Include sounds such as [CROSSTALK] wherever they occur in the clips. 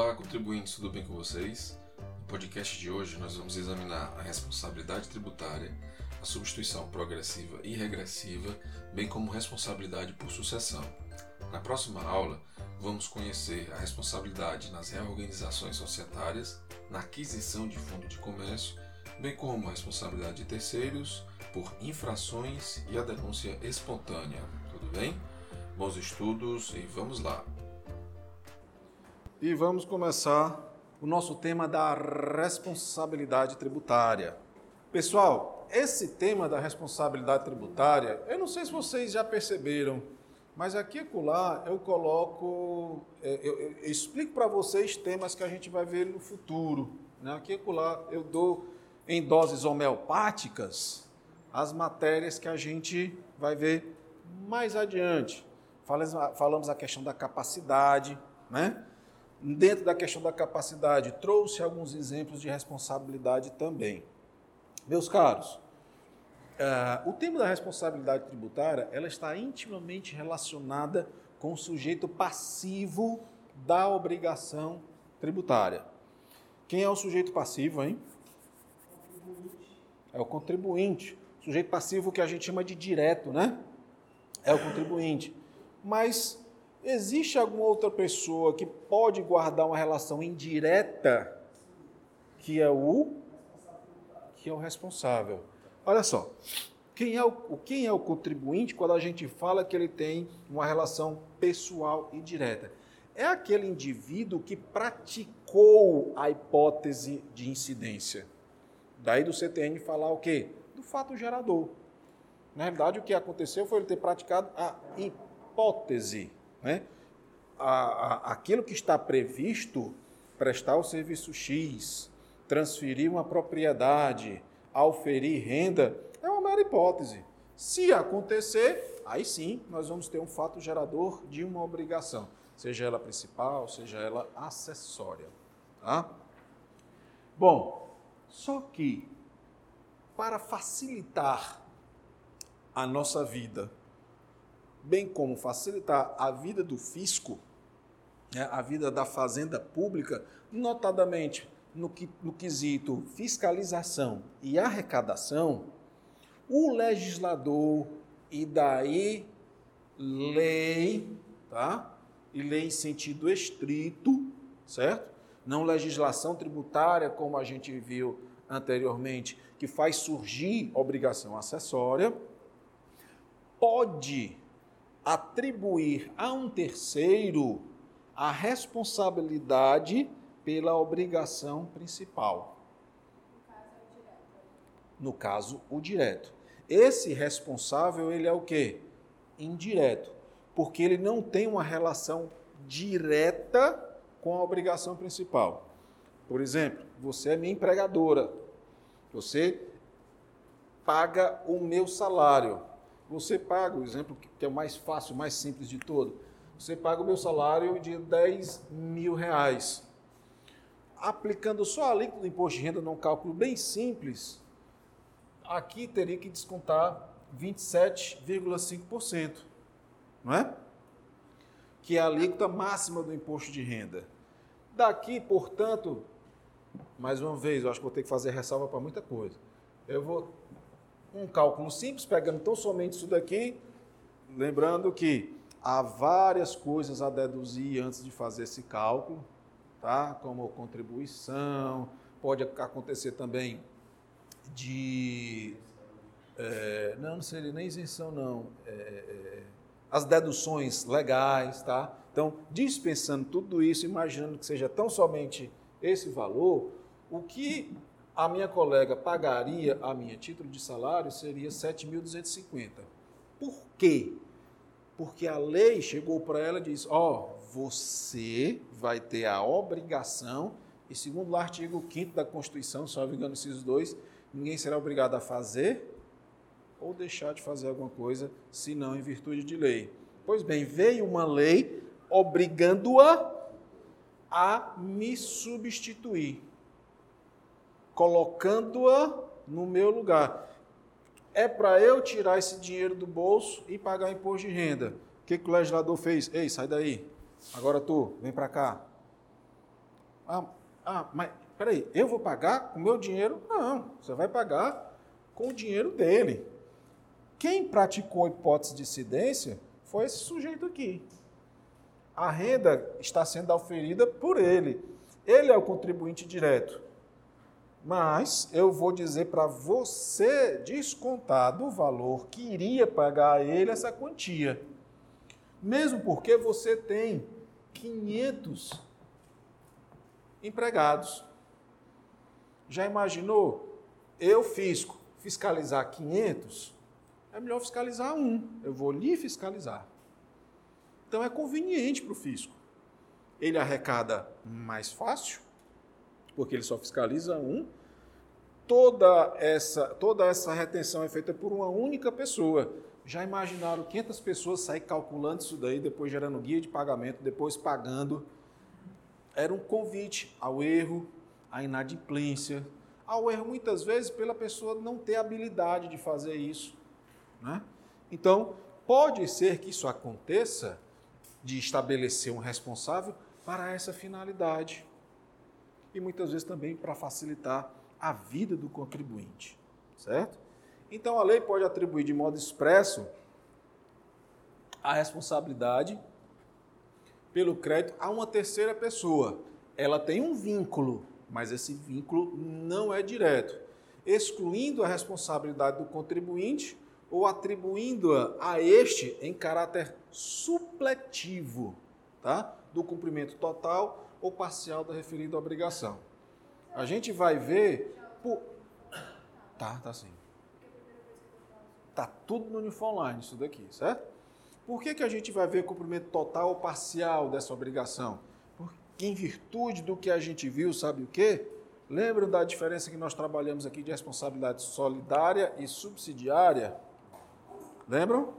Olá, contribuintes, tudo bem com vocês? No podcast de hoje nós vamos examinar a responsabilidade tributária, a substituição progressiva e regressiva, bem como responsabilidade por sucessão. Na próxima aula, vamos conhecer a responsabilidade nas reorganizações societárias, na aquisição de fundo de comércio, bem como a responsabilidade de terceiros por infrações e a denúncia espontânea. Tudo bem? Bons estudos e vamos lá! E vamos começar o nosso tema da responsabilidade tributária. Pessoal, esse tema da responsabilidade tributária, eu não sei se vocês já perceberam, mas aqui e acolá eu coloco, é, eu, eu, eu explico para vocês temas que a gente vai ver no futuro. Né? Aqui e acolá eu dou em doses homeopáticas as matérias que a gente vai ver mais adiante. Falamos, falamos a questão da capacidade, né? Dentro da questão da capacidade, trouxe alguns exemplos de responsabilidade também. Meus caros, uh, o tema da responsabilidade tributária ela está intimamente relacionada com o sujeito passivo da obrigação tributária. Quem é o sujeito passivo, hein? É o contribuinte. O sujeito passivo que a gente chama de direto, né? É o contribuinte. Mas Existe alguma outra pessoa que pode guardar uma relação indireta que é o que é o responsável? Olha só, quem é o, quem é o contribuinte quando a gente fala que ele tem uma relação pessoal e direta? É aquele indivíduo que praticou a hipótese de incidência. Daí do CTN falar o quê? Do fato gerador. Na realidade, o que aconteceu foi ele ter praticado a hipótese né? A, a, aquilo que está previsto, prestar o serviço X, transferir uma propriedade, auferir renda, é uma mera hipótese. Se acontecer, aí sim nós vamos ter um fato gerador de uma obrigação, seja ela principal, seja ela acessória. Tá? Bom, só que para facilitar a nossa vida, bem como facilitar a vida do fisco, né, a vida da fazenda pública, notadamente no, que, no quesito fiscalização e arrecadação, o legislador e daí lei, tá? E lei em sentido estrito, certo? Não legislação tributária, como a gente viu anteriormente, que faz surgir obrigação acessória, pode atribuir a um terceiro a responsabilidade pela obrigação principal. No caso, o direto. Esse responsável, ele é o quê? Indireto, porque ele não tem uma relação direta com a obrigação principal. Por exemplo, você é minha empregadora. Você paga o meu salário. Você paga, o exemplo que é o mais fácil, o mais simples de todo, você paga o meu salário de 10 mil reais. Aplicando só a alíquota do imposto de renda num cálculo bem simples, aqui teria que descontar 27,5%, não é? Que é a alíquota máxima do imposto de renda. Daqui, portanto, mais uma vez, eu acho que vou ter que fazer ressalva para muita coisa. Eu vou um cálculo simples, pegando tão somente isso daqui, lembrando que há várias coisas a deduzir antes de fazer esse cálculo, tá? como contribuição, pode acontecer também de. É, não, não seria nem isenção, não. É, é, as deduções legais, tá? Então, dispensando tudo isso, imaginando que seja tão somente esse valor, o que a minha colega pagaria a minha título de salário seria 7.250. Por quê? Porque a lei chegou para ela e disse: ó, oh, você vai ter a obrigação, e segundo o artigo 5 da Constituição, só me engano, esses dois, ninguém será obrigado a fazer ou deixar de fazer alguma coisa, senão em virtude de lei. Pois bem, veio uma lei obrigando-a a me substituir colocando-a no meu lugar. É para eu tirar esse dinheiro do bolso e pagar imposto de renda. O que, que o legislador fez? Ei, sai daí. Agora tu, vem para cá. Ah, ah, mas peraí, eu vou pagar com o meu dinheiro? Não, você vai pagar com o dinheiro dele. Quem praticou a hipótese de incidência foi esse sujeito aqui. A renda está sendo oferida por ele. Ele é o contribuinte direto. Mas eu vou dizer para você descontar do valor que iria pagar a ele essa quantia. Mesmo porque você tem 500 empregados. Já imaginou? Eu, fisco, fiscalizar 500? É melhor fiscalizar um. Eu vou lhe fiscalizar. Então é conveniente para o fisco. Ele arrecada mais fácil, porque ele só fiscaliza um. Toda essa, toda essa retenção é feita por uma única pessoa. Já imaginaram 500 pessoas sair calculando isso daí, depois gerando guia de pagamento, depois pagando? Era um convite ao erro, à inadimplência, ao erro muitas vezes pela pessoa não ter habilidade de fazer isso. Né? Então, pode ser que isso aconteça de estabelecer um responsável para essa finalidade. E muitas vezes também para facilitar a vida do contribuinte, certo? Então a lei pode atribuir de modo expresso a responsabilidade pelo crédito a uma terceira pessoa. Ela tem um vínculo, mas esse vínculo não é direto, excluindo a responsabilidade do contribuinte ou atribuindo-a a este em caráter supletivo, tá? Do cumprimento total ou parcial da referida obrigação. A gente vai ver por... Tá, tá sim. Tá tudo no Uniform Online isso daqui, certo? Por que, que a gente vai ver cumprimento total ou parcial dessa obrigação? Porque em virtude do que a gente viu, sabe o quê? Lembram da diferença que nós trabalhamos aqui de responsabilidade solidária e subsidiária? Lembram?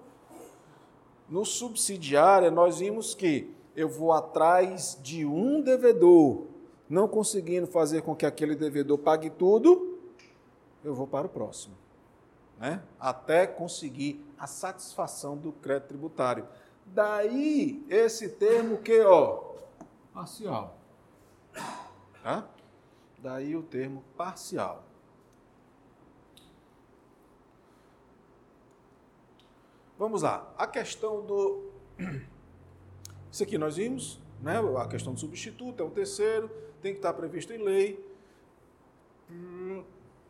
No subsidiária, nós vimos que eu vou atrás de um devedor, não conseguindo fazer com que aquele devedor pague tudo, eu vou para o próximo. Né? Até conseguir a satisfação do crédito tributário. Daí esse termo que, ó, parcial. Tá? Daí o termo parcial. Vamos lá. A questão do. Isso aqui nós vimos, né? A questão do substituto é o terceiro, tem que estar previsto em lei. Hum,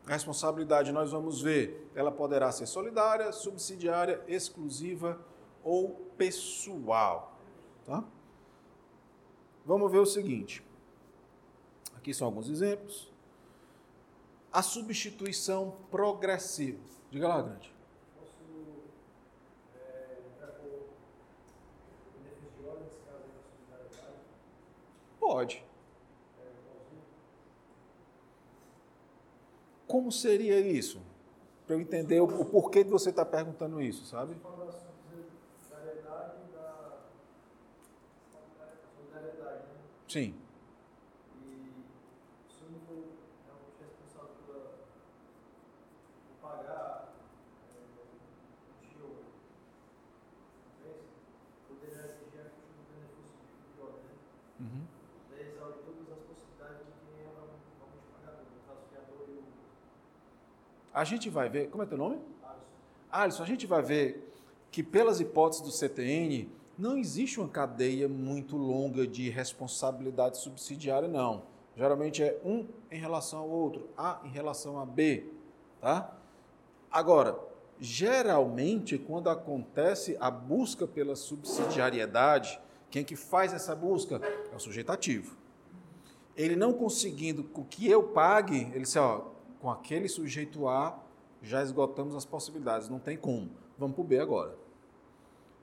a responsabilidade nós vamos ver, ela poderá ser solidária, subsidiária, exclusiva ou pessoal. Tá? Vamos ver o seguinte. Aqui são alguns exemplos. A substituição progressiva. Diga lá, grande. Pode. Como seria isso? Para eu entender o, porquê de você estar tá perguntando isso, sabe? Sim. A gente vai ver. Como é teu nome? Alisson. a gente vai ver que, pelas hipóteses do CTN, não existe uma cadeia muito longa de responsabilidade subsidiária, não. Geralmente é um em relação ao outro, A em relação a B. Tá? Agora, geralmente, quando acontece a busca pela subsidiariedade, quem que faz essa busca é o sujeito ativo. Ele não conseguindo que eu pague, ele diz, ó, com aquele sujeito A, já esgotamos as possibilidades, não tem como. Vamos para o B agora.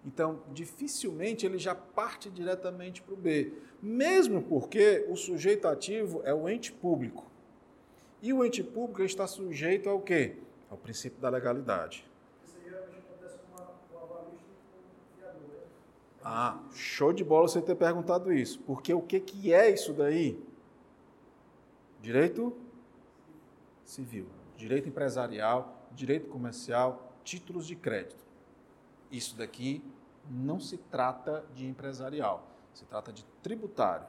Então, dificilmente ele já parte diretamente para o B, mesmo porque o sujeito ativo é o ente público. E o ente público está sujeito ao quê? Ao princípio da legalidade. Isso geralmente acontece com, avalista e com fiador, né? Ah, show de bola você ter perguntado isso. Porque o que, que é isso daí? Direito civil, direito empresarial, direito comercial, títulos de crédito. Isso daqui não se trata de empresarial, se trata de tributário.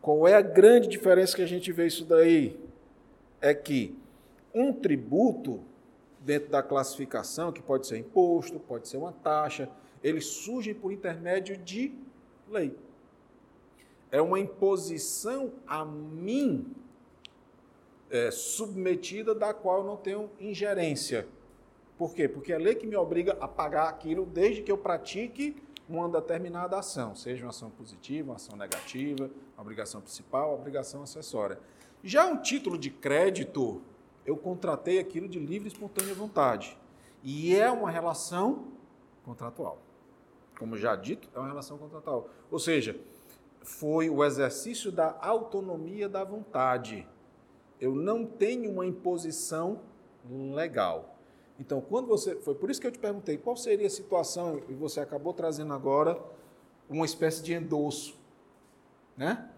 Qual é a grande diferença que a gente vê isso daí? É que um tributo, dentro da classificação, que pode ser imposto, pode ser uma taxa, ele surge por intermédio de lei. É uma imposição a mim é, submetida da qual eu não tenho ingerência. Por quê? Porque é a lei que me obriga a pagar aquilo desde que eu pratique uma determinada ação, seja uma ação positiva, uma ação negativa, uma obrigação principal, uma obrigação acessória. Já um título de crédito, eu contratei aquilo de livre e espontânea vontade. E é uma relação contratual. Como já dito, é uma relação contratual. Ou seja, foi o exercício da autonomia da vontade. Eu não tenho uma imposição legal. Então, quando você. Foi por isso que eu te perguntei qual seria a situação, e você acabou trazendo agora uma espécie de endosso. Né?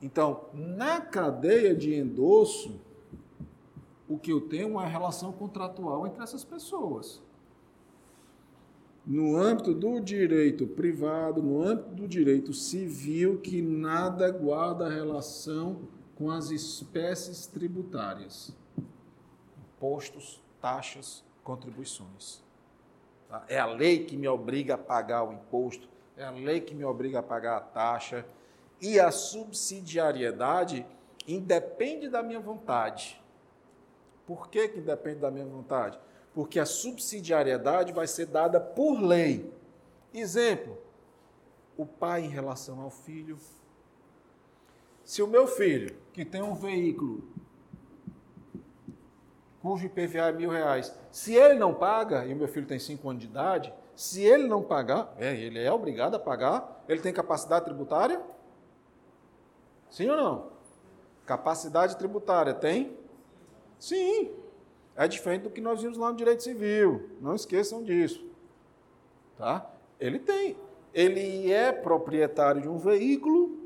Então, na cadeia de endosso, o que eu tenho é uma relação contratual entre essas pessoas. No âmbito do direito privado, no âmbito do direito civil, que nada guarda relação com as espécies tributárias. Impostos, taxas, contribuições. Tá? É a lei que me obriga a pagar o imposto, é a lei que me obriga a pagar a taxa. E a subsidiariedade independe da minha vontade. Por que, que independe da minha vontade? Porque a subsidiariedade vai ser dada por lei. Exemplo: o pai em relação ao filho. Se o meu filho, que tem um veículo cujo IPVA é mil reais. Se ele não paga, e o meu filho tem cinco anos de idade, se ele não pagar, é, ele é obrigado a pagar, ele tem capacidade tributária? Sim ou não? Capacidade tributária tem? Sim. É diferente do que nós vimos lá no direito civil. Não esqueçam disso. Tá? Ele tem. Ele é proprietário de um veículo,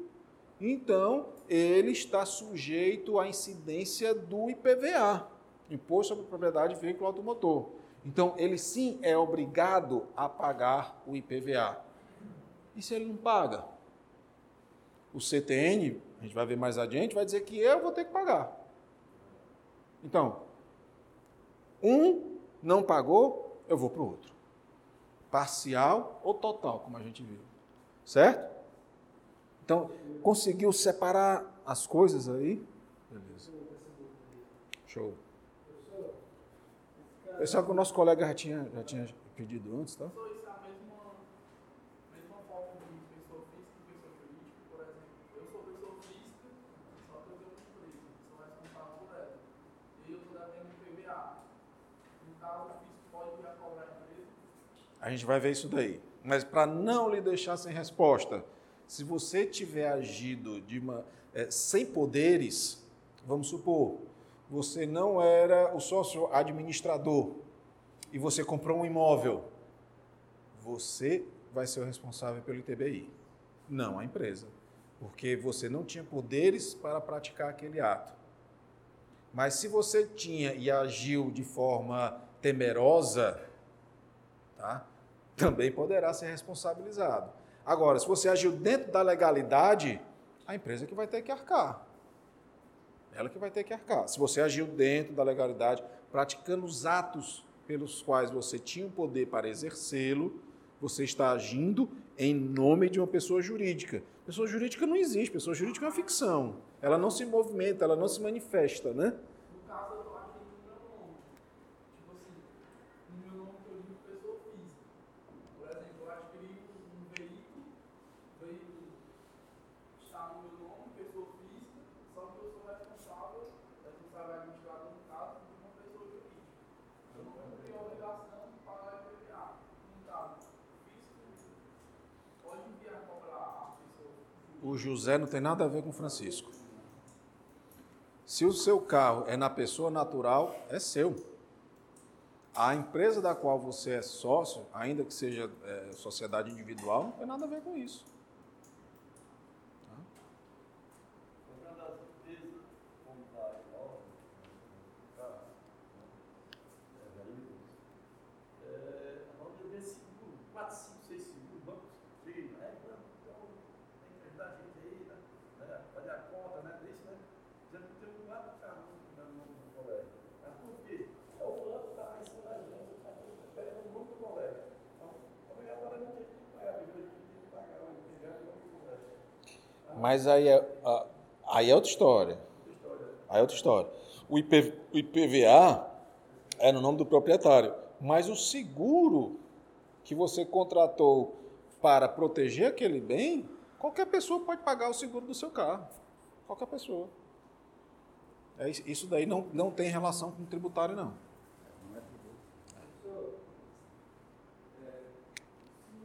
então ele está sujeito à incidência do IPVA. Imposto sobre Propriedade de Veículo Automotor. Então, ele sim é obrigado a pagar o IPVA. E se ele não paga? O CTN, a gente vai ver mais adiante, vai dizer que eu vou ter que pagar. Então, um não pagou, eu vou para o outro. Parcial ou total, como a gente viu. Certo? Então, conseguiu separar as coisas aí? Beleza. Show. Pessoal que o nosso colega já tinha, já tinha pedido antes, tá? A gente vai ver isso daí. Mas para não lhe deixar sem resposta, se você tiver agido de uma, é, sem poderes, vamos supor, você não era o sócio administrador e você comprou um imóvel, você vai ser o responsável pelo ITBI, não a empresa, porque você não tinha poderes para praticar aquele ato. Mas se você tinha e agiu de forma temerosa, tá? também poderá ser responsabilizado. Agora, se você agiu dentro da legalidade, a empresa que vai ter que arcar. Ela que vai ter que arcar. Se você agiu dentro da legalidade, praticando os atos pelos quais você tinha o poder para exercê-lo, você está agindo em nome de uma pessoa jurídica. Pessoa jurídica não existe, pessoa jurídica é uma ficção. Ela não se movimenta, ela não se manifesta, né? No caso, eu estou agindo no meu nome. Tipo assim, no meu nome que eu digo pessoa física. Por exemplo, eu adquiri um veículo, o veículo está no meu nome, pessoa física, só que eu sou responsável, responsável administrador, no caso, de uma pessoa jurídica. Eu não tenho a obrigação de pagar IPVA. No caso, o fisco pode vir a cobrar a pessoa O José não tem nada a ver com Francisco. Se o seu carro é na pessoa natural, é seu. A empresa da qual você é sócio, ainda que seja é, sociedade individual, não tem nada a ver com isso. Comprando as empresas, como da imóvel, carro, é, veículos, é, vamos vender seguro, 4, 5, 6 seguros, bancos, chega, né? Então, tem que ajudar a gente aí, né? né? Mas aí é, aí é outra história. Aí é outra história. O, IP, o IPVA é no nome do proprietário, mas o seguro que você contratou para proteger aquele bem, qualquer pessoa pode pagar o seguro do seu carro. Qualquer pessoa. É, isso daí não, não tem relação com o tributário, não. Se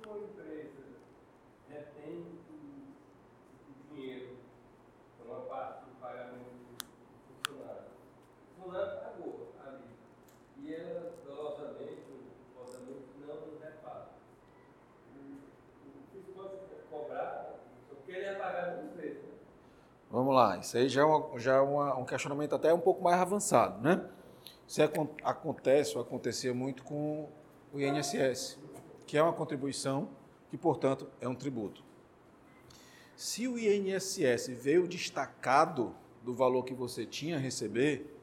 uma empresa retém o, o dinheiro, uma parte do pagamento do funcionário, o fulano pagou ali, e ela dolosamente, dolosamente não repara. O, o fisco pode cobrar, só que ele é pagar duas vezes. Né? Vamos lá, isso aí já é, uma- já é uma- um questionamento até um pouco mais avançado, né? Isso acon- acontece ou acontecia muito com o INSS, que é uma contribuição que, portanto, é um tributo. Se o INSS veio destacado do valor que você tinha a receber,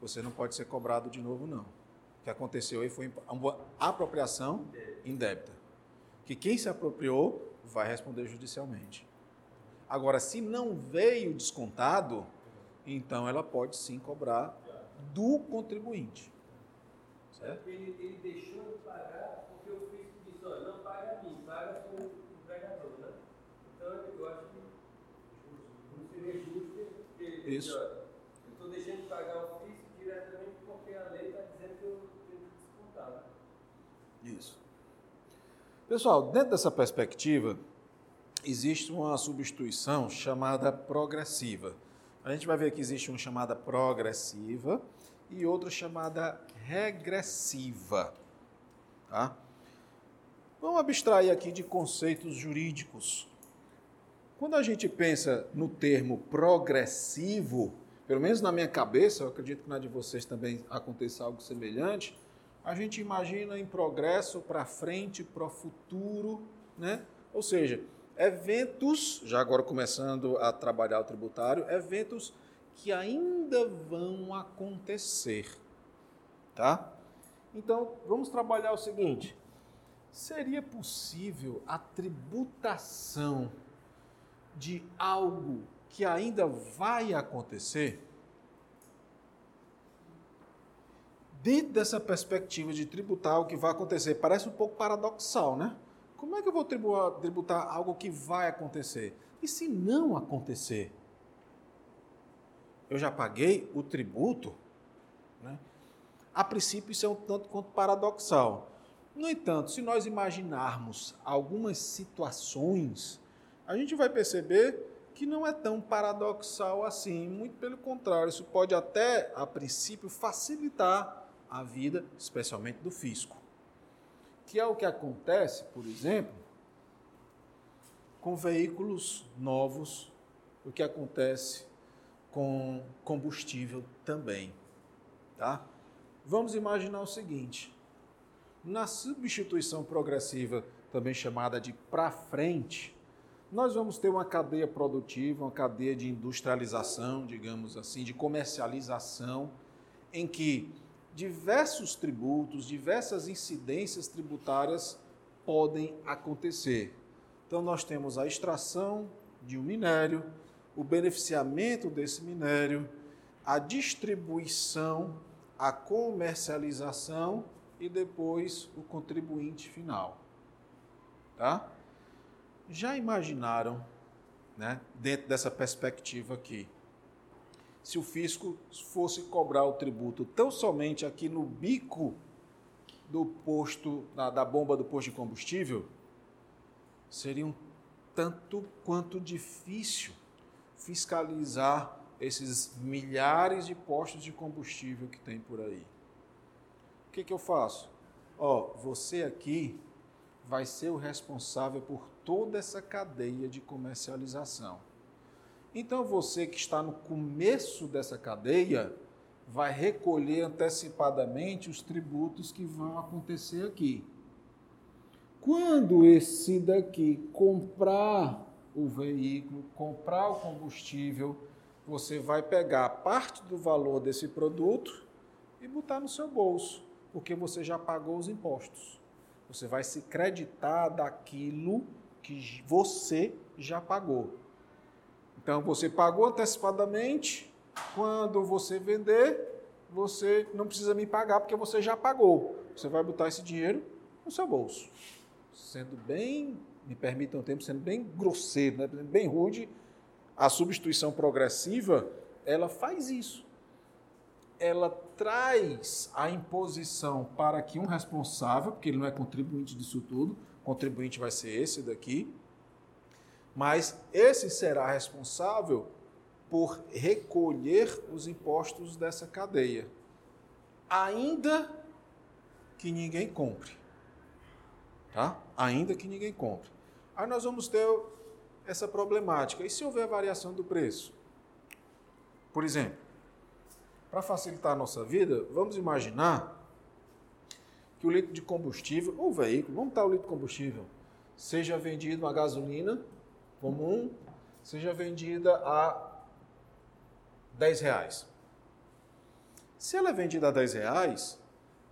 você não pode ser cobrado de novo, não. O que aconteceu aí foi uma apropriação indébita, que quem se apropriou vai responder judicialmente. Agora, se não veio descontado, então ela pode sim cobrar do contribuinte. Certo? Ele, ele deixou de pagar porque o fisco disse, olha, não paga a mim, paga o empregador, né? Então eu acho que não seria justo ele Isso. olha, eu estou deixando de pagar o fisco diretamente porque a lei está dizendo que eu tenho que descontar. né? Isso. Pessoal, dentro dessa perspectiva, existe uma substituição chamada progressiva. A gente vai ver que existe uma chamada progressiva e outra chamada regressiva. Tá? Vamos abstrair aqui de conceitos jurídicos. Quando a gente pensa no termo progressivo, pelo menos na minha cabeça, eu acredito que na de vocês também aconteça algo semelhante, a gente imagina em progresso para frente, para o futuro, né? Ou seja, eventos, já agora começando a trabalhar o tributário, eventos que ainda vão acontecer, tá? Então, vamos trabalhar o seguinte: seria possível a tributação de algo que ainda vai acontecer? Dentro dessa perspectiva de tributar o que vai acontecer, parece um pouco paradoxal, né? Como é que eu vou tributar, algo que vai acontecer? E se não acontecer? Eu já paguei o tributo? Né? A princípio, isso é um tanto quanto paradoxal. No entanto, se nós imaginarmos algumas situações, a gente vai perceber que não é tão paradoxal assim. Muito pelo contrário, isso pode até, a princípio, facilitar a vida, especialmente do fisco. Que é o que acontece, por exemplo, com veículos novos, o que acontece com combustível também, tá? Vamos imaginar o seguinte: na substituição progressiva, também chamada de para frente, nós vamos ter uma cadeia produtiva, uma cadeia de industrialização, digamos assim, de comercialização, em que diversos tributos, diversas incidências tributárias podem acontecer. Então, nós temos a extração de um minério, o beneficiamento desse minério, a distribuição, a comercialização e depois o contribuinte final. Tá? Já imaginaram, né, dentro dessa perspectiva aqui, se o fisco fosse cobrar o tributo tão somente aqui no bico do posto, da, da bomba do posto de combustível, seria um tanto quanto difícil fiscalizar esses milhares de postos de combustível que tem por aí. O que, que eu faço? Ó, você aqui vai ser o responsável por toda essa cadeia de comercialização. Então você que está no começo dessa cadeia vai recolher antecipadamente os tributos que vão acontecer aqui. Quando esse daqui comprar o veículo, comprar o combustível, você vai pegar parte do valor desse produto e botar no seu bolso, porque você já pagou os impostos. Você vai se creditar daquilo que você já pagou. Então você pagou antecipadamente, quando você vender, você não precisa me pagar porque você já pagou. Você vai botar esse dinheiro no seu bolso. Sendo bem, me permitam o tempo, sendo bem grosseiro, né? bem rude, a substituição progressiva, ela faz isso. Ela traz a imposição para que um responsável, porque ele não é contribuinte disso tudo, contribuinte vai ser esse daqui, mas esse será responsável por recolher os impostos dessa cadeia, ainda que ninguém compre. Tá? Ainda que ninguém compre. Aí nós vamos ter essa problemática. E se houver variação do preço? Por exemplo, para facilitar a nossa vida, vamos imaginar que o litro de combustível, ou veículo, vamos estar o litro de combustível, seja vendido a gasolina comum, seja vendida a 10 reais. Se ela é vendida a 10 reais,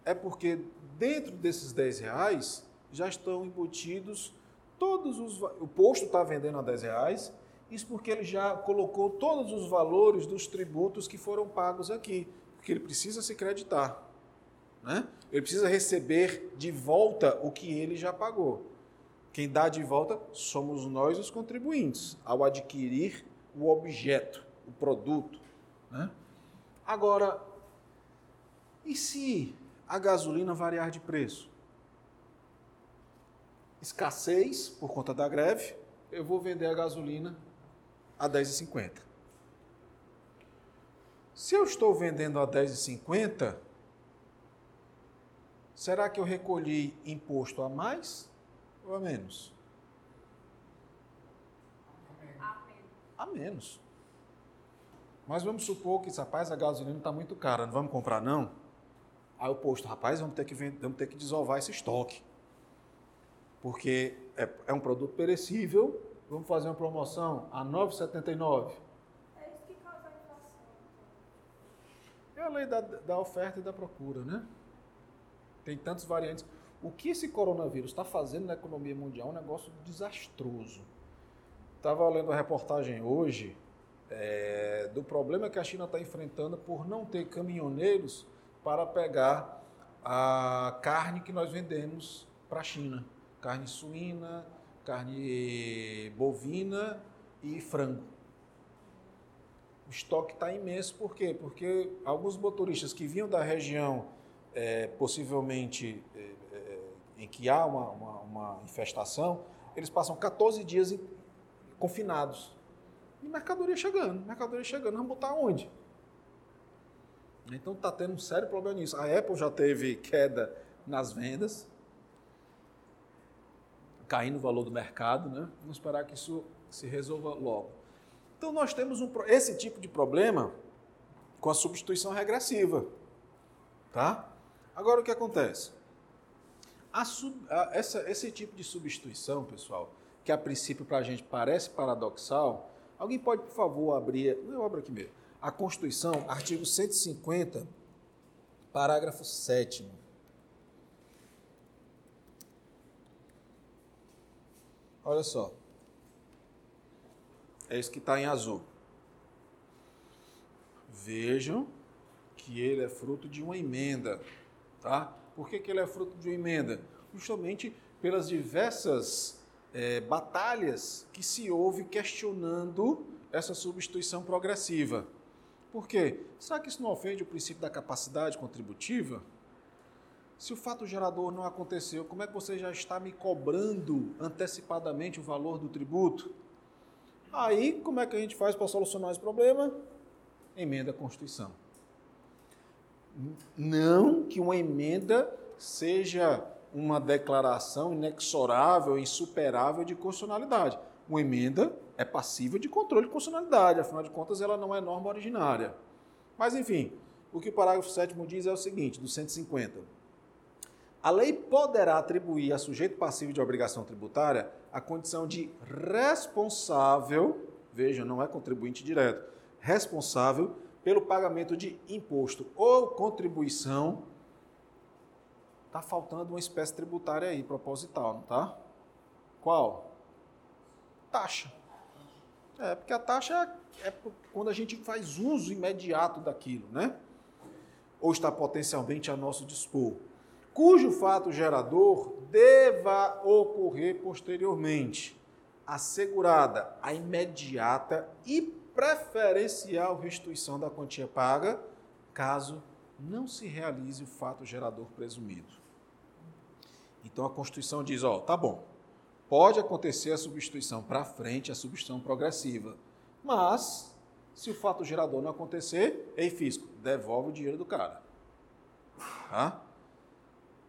é porque dentro desses 10 reais já estão embutidos todos os. O posto está vendendo a 10 reais, isso porque ele já colocou todos os valores dos tributos que foram pagos aqui, porque ele precisa se creditar. Né? Ele precisa receber de volta o que ele já pagou. Quem dá de volta somos nós, os contribuintes, ao adquirir o objeto, o produto. Né? Agora, e se a gasolina variar de preço? Escassez por conta da greve, eu vou vender a gasolina a 10,50. Se eu estou vendendo a 10,50, será que eu recolhi imposto a mais ou a menos? A menos. Mas vamos supor que, rapaz, a gasolina está muito cara, não vamos comprar não? Aí o posto, rapaz, vamos ter que, vender, vamos ter que desovar esse estoque. Porque é, é um produto perecível, vamos fazer uma promoção a R$ 9,79. É isso que causa a inflação. É a lei da, da oferta e da procura, né? Tem tantas variantes. O que esse coronavírus está fazendo na economia mundial é um negócio desastroso. Estava lendo a reportagem hoje é, do problema que a China está enfrentando por não ter caminhoneiros para pegar a carne que nós vendemos para a China. Carne suína, carne bovina e frango. O estoque está imenso, por quê? Porque alguns motoristas que vinham da região, é, possivelmente é, em que há uma, uma, uma, infestação, eles passam 14 dias confinados. E mercadoria chegando, mercadoria chegando, vamos botar onde? Então está tendo um sério problema nisso. A Apple já teve queda nas vendas, caindo o valor do mercado, né? Vamos esperar que isso se resolva logo. Então nós temos um, esse tipo de problema com a substituição regressiva, tá? Agora o que acontece? A sub, a, essa, esse tipo de substituição, pessoal, que a princípio para a gente parece paradoxal, alguém pode, por favor, abrir, eu abro aqui mesmo, a Constituição, artigo 150, parágrafo 7 Olha só. É isso que está em azul. Vejam que ele é fruto de uma emenda, tá? Por que, que ele é fruto de uma emenda? Justamente pelas diversas é, batalhas que se houve questionando essa substituição progressiva. Por quê? Será que isso não ofende o princípio da capacidade contributiva? Se o fato gerador não aconteceu, como é que você já está me cobrando antecipadamente o valor do tributo? Aí, como é que a gente faz para solucionar esse problema? Emenda a Constituição. Não que uma emenda seja uma declaração inexorável, insuperável de constitucionalidade. Uma emenda é passível de controle de constitucionalidade, afinal de contas, ela não é norma originária. Mas, enfim, o que o parágrafo 7 diz é o seguinte, do 150. A lei poderá atribuir a sujeito passivo de obrigação tributária a condição de responsável, veja, não é contribuinte direto, responsável pelo pagamento de imposto ou contribuição. Está faltando uma espécie tributária aí, proposital, não tá? Qual? Taxa. É, porque a taxa é p- quando a gente faz uso imediato daquilo, né? Ou está potencialmente a nosso dispor. Cujo fato gerador deva ocorrer posteriormente, assegurada a imediata e preferencial restituição da quantia paga, caso não se realize o fato gerador presumido. Então a Constituição diz, ó, tá bom, pode acontecer a substituição para frente, a substituição progressiva, mas se o fato gerador não acontecer, ei fisco, devolve o dinheiro do cara. Tá?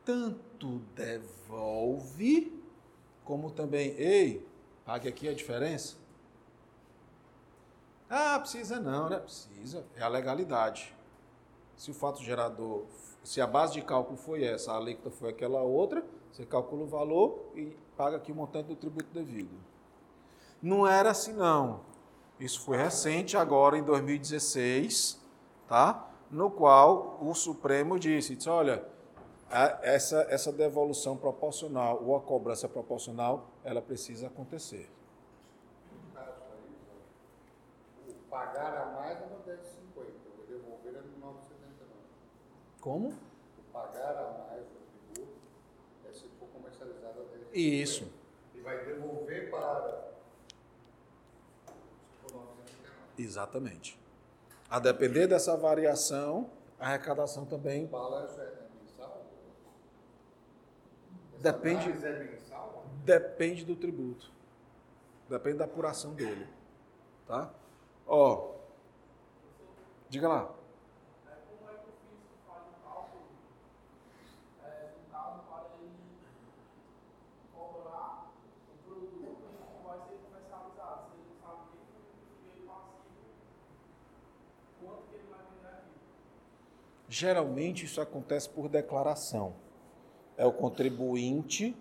Tanto devolve, como também, ei, pague aqui a diferença. Ah, precisa não, né? Precisa, é a legalidade. Se o fato gerador, se a base de cálculo foi essa, a alíquota foi aquela outra, você calcula o valor e paga aqui o montante do tributo devido. Não era assim não. Isso foi recente, agora em 2016, tá? No qual o Supremo disse, disse olha, essa, essa devolução proporcional ou a cobrança proporcional, ela precisa acontecer. O pagar a mais é no 10,50. O devolver é no 9,79. Como? O pagar a mais do tributo é se for comercializado a 10,50. Isso. E vai devolver para. Se for 9,79. Exatamente. A depender dessa variação, a arrecadação também O balanço é mensal? Essa Depende- é mensal? depende do tributo. Depende da apuração dele. Tá? Ó. Diga lá. Como que o fisco faz o cálculo, no caso, para ele cobrar o produto que vai ser comercializado? Se ele não sabe nem o meio passivo, quanto que ele vai vender aqui? Geralmente isso acontece por declaração. É o contribuinte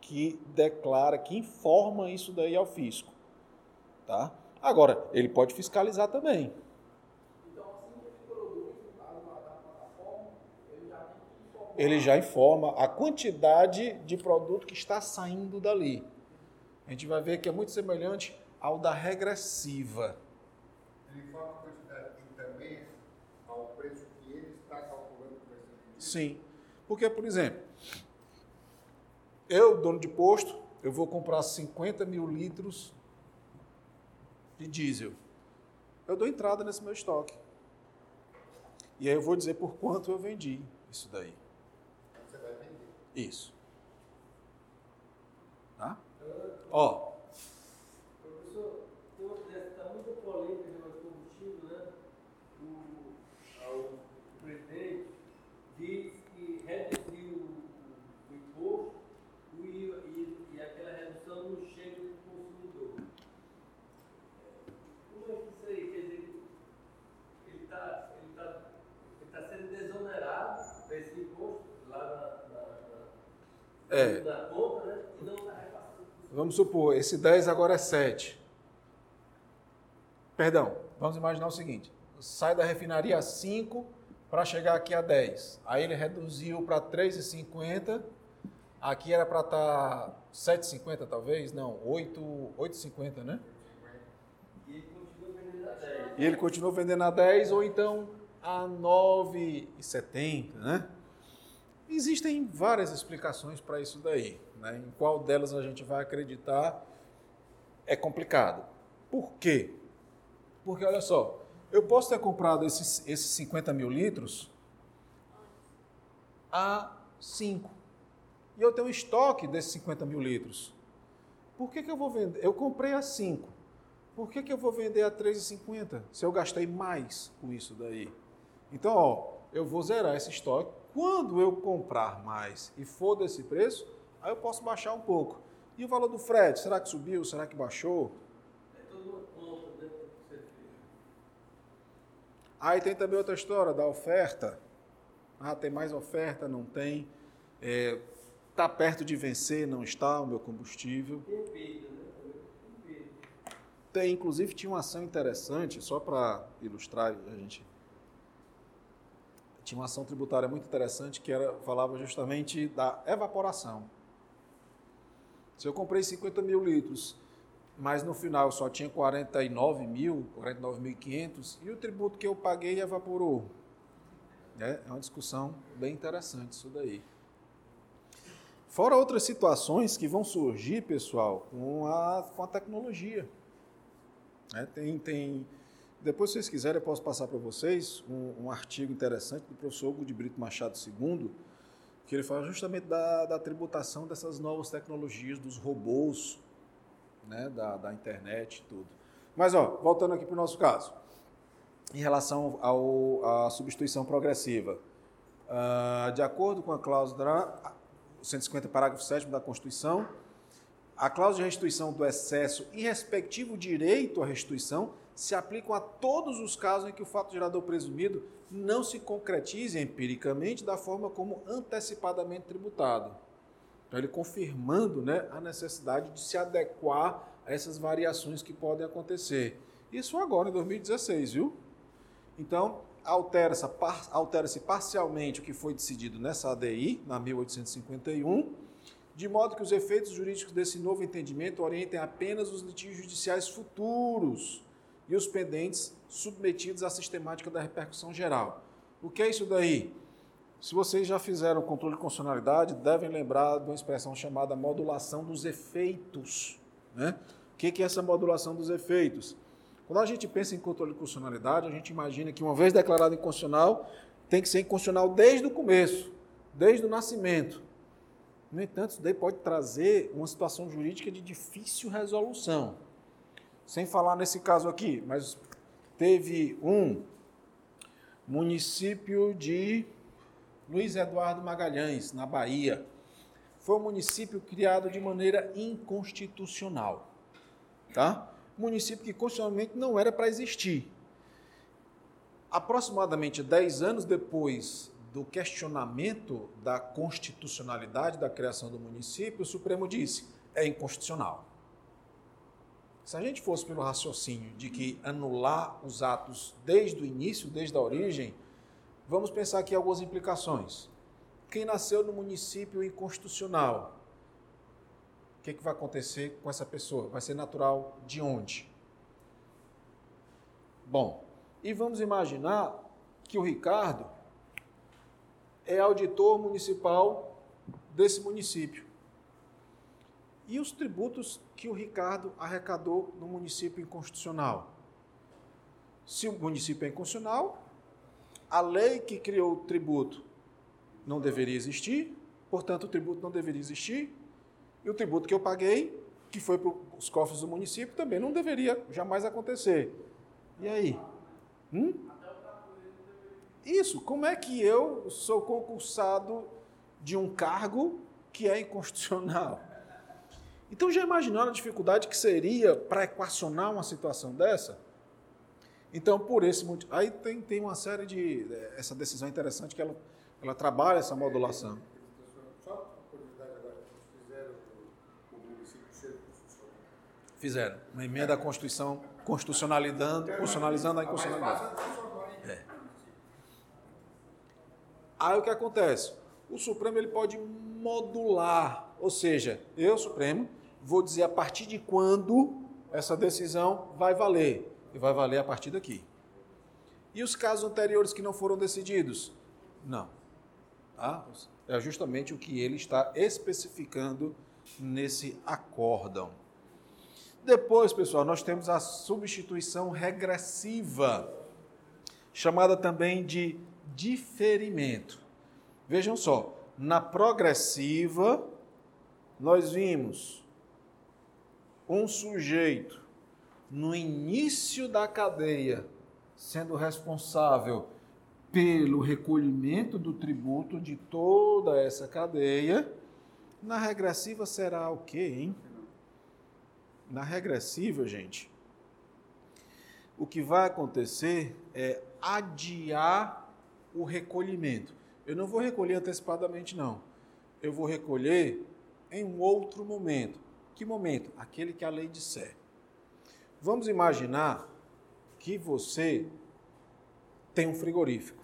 que declara, que informa isso daí ao fisco. Tá? Agora, ele pode fiscalizar também. Então, assim que ele já informa a quantidade de produto que está saindo dali. A gente vai ver que é muito semelhante ao da regressiva. Ele informa a quantidade e também ao preço que ele está calculando ser vendido. Sim. Porque, por exemplo, eu, dono de posto, eu vou comprar 50 mil litros de diesel. Eu dou entrada nesse meu estoque. E aí eu vou dizer por quanto eu vendi isso daí. Você vai vender. Isso. Tá? Ó, Professor, tem uma dessa, está muita polêmica em relação ao combustível, né? O, ao- o presidente diz que reduziu o, o imposto o IVA, e, e aquela redução não chega no consumidor. Como é que isso aí, quer dizer, ele está ele tá, ele tá sendo desonerado desse imposto lá na, na, na, É. né? Repassando. vamos supor, esse 10 agora é 7. Perdão, vamos imaginar o seguinte: sai da refinaria a 5 para chegar aqui a 10. Aí ele reduziu para 3,50. Aqui era para estar 7,50 talvez? Não, 8, 8,50, né? E ele continua vendendo a 10. E ele continuou vendendo a 10 ou então a 9,70, né? Existem várias explicações para isso daí. Né? Em qual delas a gente vai acreditar é complicado. Por quê? Porque, olha só, eu posso ter comprado esses, esses 50 mil litros a 5. E eu tenho um estoque desses 50 mil litros. Por que, que eu vou vender? Eu comprei a 5. Por que, que eu vou vender a 3,50 se eu gastei mais com isso daí? Então, ó, eu vou zerar esse estoque. Quando eu comprar mais e for desse preço, aí eu posso baixar um pouco. E o valor do frete, será que subiu? Será que baixou? É toda uma conta, né? Aí tem também outra história da oferta. Ah, tem mais oferta? Não tem. Está perto de vencer? Não está o meu combustível. Né? Tem, inclusive, tinha uma ação interessante, só para ilustrar a gente. Tinha uma ação tributária muito interessante que era, falava justamente da evaporação. Se eu comprei 50 mil litros mas no final só tinha 49 mil, 49.500 e o tributo que eu paguei evaporou. É, é uma discussão bem interessante isso daí. Fora outras situações que vão surgir, pessoal, com a, com a tecnologia. É, tem, tem, depois, se vocês quiserem, eu posso passar para vocês um, um, artigo interessante do professor Hugo de Brito Machado II, que ele fala justamente da, da tributação dessas novas tecnologias, dos robôs, né, da, da internet e tudo. Mas, ó, voltando aqui para o nosso caso, em relação ao, à substituição progressiva, uh, de acordo com a cláusula 150, parágrafo 7 da Constituição, a cláusula de restituição do excesso e respectivo direito à restituição se aplicam a todos os casos em que o fato gerador presumido não se concretize empiricamente da forma como antecipadamente tributado. Então, ele confirmando né, a necessidade de se adequar a essas variações que podem acontecer. Isso agora, em 2016, viu? Então, altera-se altera parcialmente o que foi decidido nessa ADI, na 1851, de modo que os efeitos jurídicos desse novo entendimento orientem apenas os litígios judiciais futuros e os pendentes submetidos à sistemática da repercussão geral. O que é isso daí? Se vocês já fizeram controle de constitucionalidade, devem lembrar de uma expressão chamada modulação dos efeitos. Né? O que é essa modulação dos efeitos? Quando a gente pensa em controle de constitucionalidade, a gente imagina que, uma vez declarado inconstitucional, tem que ser inconstitucional desde o começo, desde o nascimento. No entanto, isso daí pode trazer uma situação jurídica de difícil resolução. Sem falar nesse caso aqui, mas teve um município de Luiz Eduardo Magalhães, na Bahia. Foi um município criado de maneira inconstitucional. Tá? Município que constitucionalmente não era para existir. Aproximadamente 10 anos depois do questionamento da constitucionalidade da criação do município, o Supremo disse: é inconstitucional. Se a gente fosse pelo raciocínio de que anular os atos desde o início, desde a origem, Vamos pensar aqui algumas implicações. Quem nasceu no município inconstitucional, o que, que vai acontecer com essa pessoa? Vai ser natural de onde? Bom, e vamos imaginar que o Ricardo é auditor municipal desse município. E os tributos que o Ricardo arrecadou no município inconstitucional? Se o município é inconstitucional, a lei que criou o tributo não deveria existir, portanto, o tributo não deveria existir, e o tributo que eu paguei, que foi para os cofres do município, também não deveria jamais acontecer. E aí? Hum? Isso, como é que eu sou concursado de um cargo que é inconstitucional? Então já imaginaram a dificuldade que seria para equacionar uma situação dessa? Então, por esse motivo. Aí tem, tem uma série de. Eh, essa decisão interessante que ela, ela trabalha essa modulação. Só curiosidade agora, fizeram o município. Fizeram. Uma emenda à Constituição, constitucionalizando, constitucionalizando a inconstitucionalidade. É. Aí o que acontece? O Supremo ele pode modular, ou seja, eu, Supremo, vou dizer a partir de quando essa decisão vai valer e vai valer a partir daqui. E os casos anteriores que não foram decididos? Não. Tá? É justamente o que ele está especificando nesse acórdão. Depois, pessoal, nós temos a substituição regressiva, chamada também de diferimento. Vejam só, na progressiva, nós vimos um sujeito no início da cadeia, sendo responsável pelo recolhimento do tributo de toda essa cadeia, na regressiva será o quê, hein? Na regressiva, gente, o que vai acontecer é adiar o recolhimento. Eu não vou recolher antecipadamente, não. Eu vou recolher em um outro momento. Que momento? Aquele que a lei disser. Vamos imaginar que você tem um frigorífico.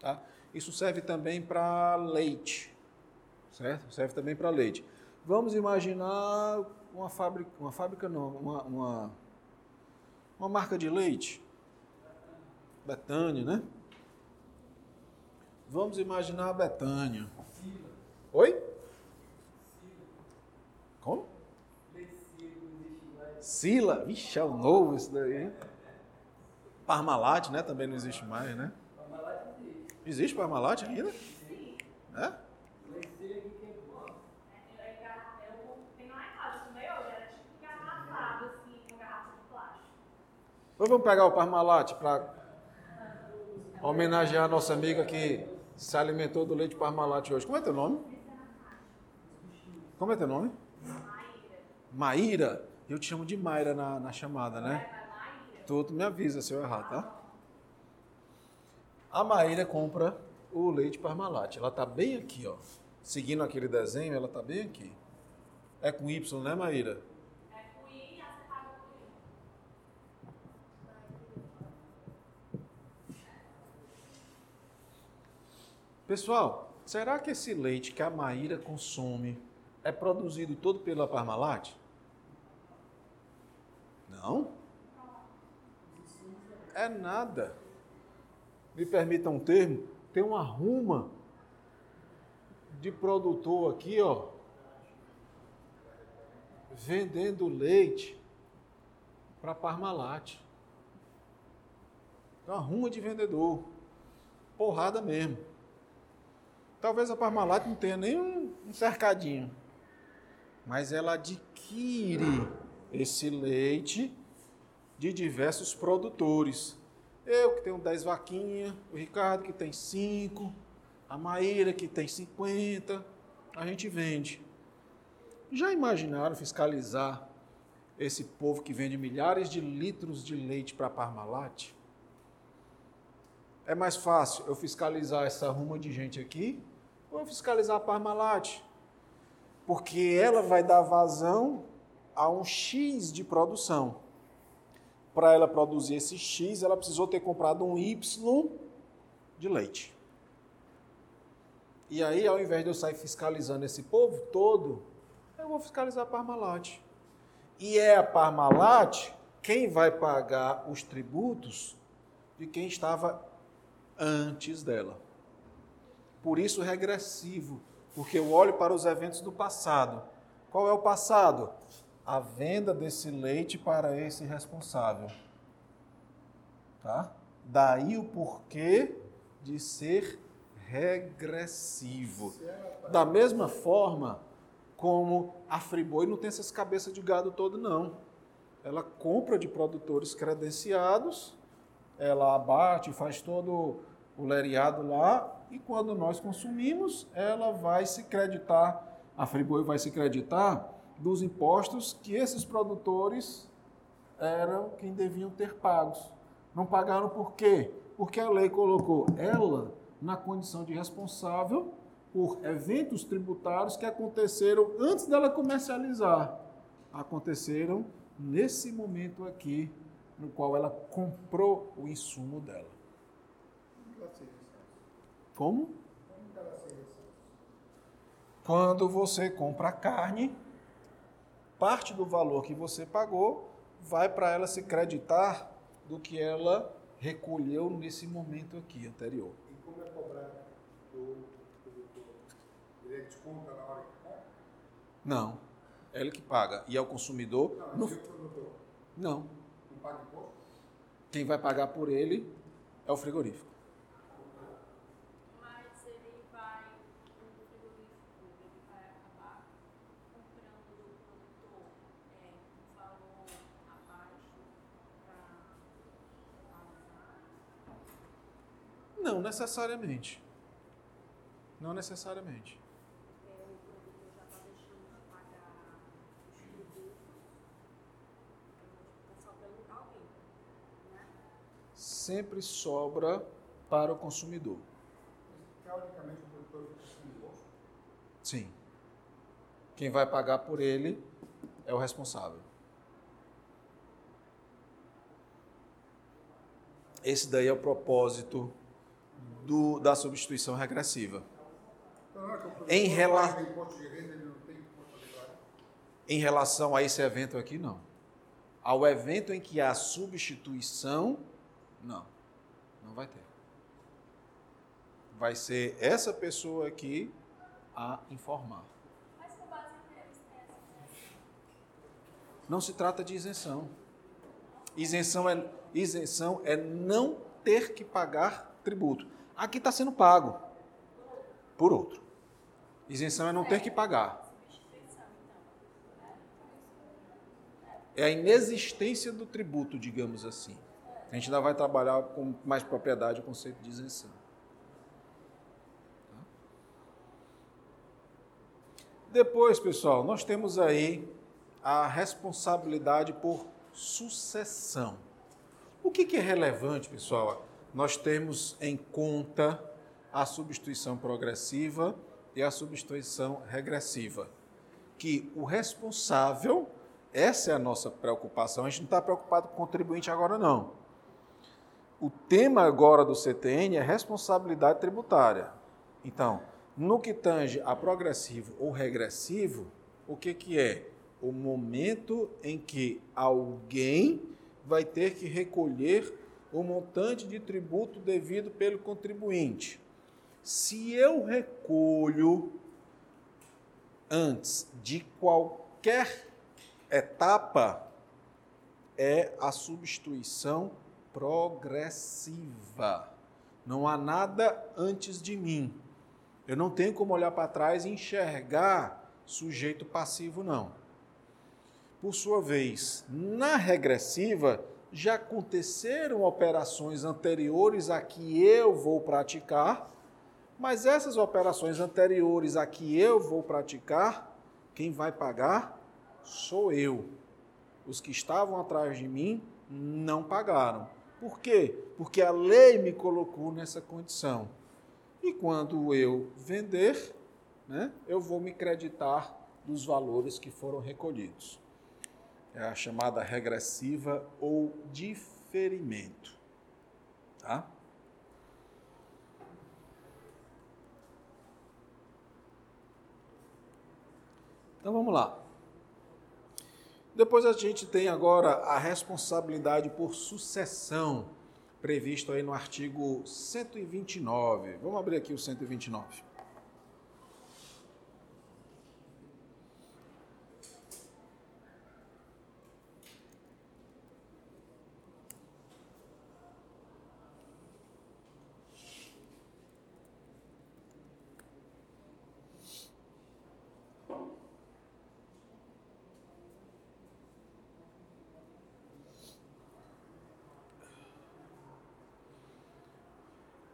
Tá? Isso serve também para leite, certo? Serve também para leite. Vamos imaginar uma fábrica, uma fábrica não, uma, uma, uma marca de leite. Betânia, né? Vamos imaginar a Betânia. Oi? Como? Sila, vixe, é o novo isso daí, hein? Parmalat, né? Também não existe mais, né? Existe Parmalat ainda? É? Então vamos pegar o Parmalat para homenagear a nossa amiga que se alimentou do leite Parmalat hoje. Como é teu nome? Como é teu nome? Maíra. Eu te chamo de Mayra na, na chamada, né? Tu, tu me avisa se eu errar, tá? A Maíra compra o leite Parmalat. Ela tá bem aqui, ó. Seguindo aquele desenho, ela tá bem aqui. É com Y, né, Maíra? Pessoal, será que esse leite que a Maíra consome é produzido todo pela Parmalat? Não. É nada. Me permitam um termo, tem uma ruma de produtor aqui, ó, vendendo leite para Parmalat. Uma ruma de vendedor. Porrada mesmo. Talvez a Parmalat não tenha nem um cercadinho, mas ela adquire esse leite de diversos produtores. Eu que tenho 10 vaquinhas, o Ricardo que tem 5, a Maíra que tem 50, a gente vende. Já imaginaram fiscalizar esse povo que vende milhares de litros de leite para Parmalat? É mais fácil eu fiscalizar essa ruma de gente aqui Vamos fiscalizar a Parmalat, porque ela vai dar vazão a um X de produção. Para ela produzir esse X, ela precisou ter comprado um Y de leite. E aí, ao invés de eu sair fiscalizando esse povo todo, eu vou fiscalizar a Parmalat. E é a Parmalat quem vai pagar os tributos de quem estava antes dela. Por isso, regressivo, porque eu olho para os eventos do passado. Qual é o passado? A venda desse leite para esse responsável. Tá? Daí o porquê de ser regressivo. Da mesma forma como a Friboi não tem essas cabeças de gado todo, não. Ela compra de produtores credenciados, ela abate, faz todo o lereado lá e quando nós consumimos, ela vai se creditar, a Friboi vai se creditar dos impostos que esses produtores eram quem deviam ter pagos. Não pagaram por quê? Porque a lei colocou ela na condição de responsável por eventos tributários que aconteceram antes dela comercializar. Aconteceram nesse momento aqui, no qual ela comprou o insumo dela. Como? Quando você compra carne, parte do valor que você pagou vai para ela se creditar do que ela recolheu nesse momento aqui anterior. E como é cobrado do produtor? Ele desconta na hora que compra? Não. É ele que paga. E é o consumidor. Não, no- é o produtor. Não. Não paga imposto? Quem vai pagar por ele é o frigorífico. Mas ele vai, o frigorífico, ele vai acabar comprando do produtor é, um valor abaixo para usar. Não necessariamente. Não necessariamente. É, o produtor já está deixando de pagar os tributos, está sobrando para alguém, né? Sempre sobra para o consumidor. Teoricamente, o produtor fica sem imposto. Sim. Quem vai pagar por ele é o responsável. Esse daí é o propósito do- da substituição regressiva. Então, é Em rela-. Em relação a esse evento aqui, não. Ao evento em que há substituição, não. Não vai ter. Vai ser essa pessoa aqui a informar. Mas com base em termos técnicos. Não se trata de isenção. Isenção é, isenção é não ter que pagar tributo. Aqui está sendo pago por outro. Isenção é não ter que pagar. É a inexistência do tributo, digamos assim. A gente ainda vai trabalhar com mais propriedade o conceito de isenção. Depois, pessoal, nós temos aí a responsabilidade por sucessão. O que, que é relevante, pessoal? Nós temos em conta a substituição progressiva e a substituição regressiva. Que o responsável, essa é a nossa preocupação, a gente não está preocupado com o contribuinte agora, não. O tema agora do CTN é responsabilidade tributária. Então, no que tange a progressivo ou regressivo, o que, que é? O momento em que alguém vai ter que recolher o montante de tributo devido pelo contribuinte. Se eu recolho antes de qualquer etapa, é a substituição progressiva. Não há nada antes de mim. Eu não tenho como olhar para trás e enxergar sujeito passivo, não. Por sua vez, na regressiva, já aconteceram operações anteriores a que eu vou praticar, mas essas operações anteriores a que eu vou praticar, quem vai pagar sou eu. Os que estavam atrás de mim não pagaram. Por quê? Porque a lei me colocou nessa condição. E quando eu vender, né, eu vou me creditar dos valores que foram recolhidos. É a chamada regressiva ou diferimento. Tá? Então vamos lá. Depois a gente tem agora a responsabilidade por sucessão, previsto aí no artigo 129. Vamos abrir aqui o 129.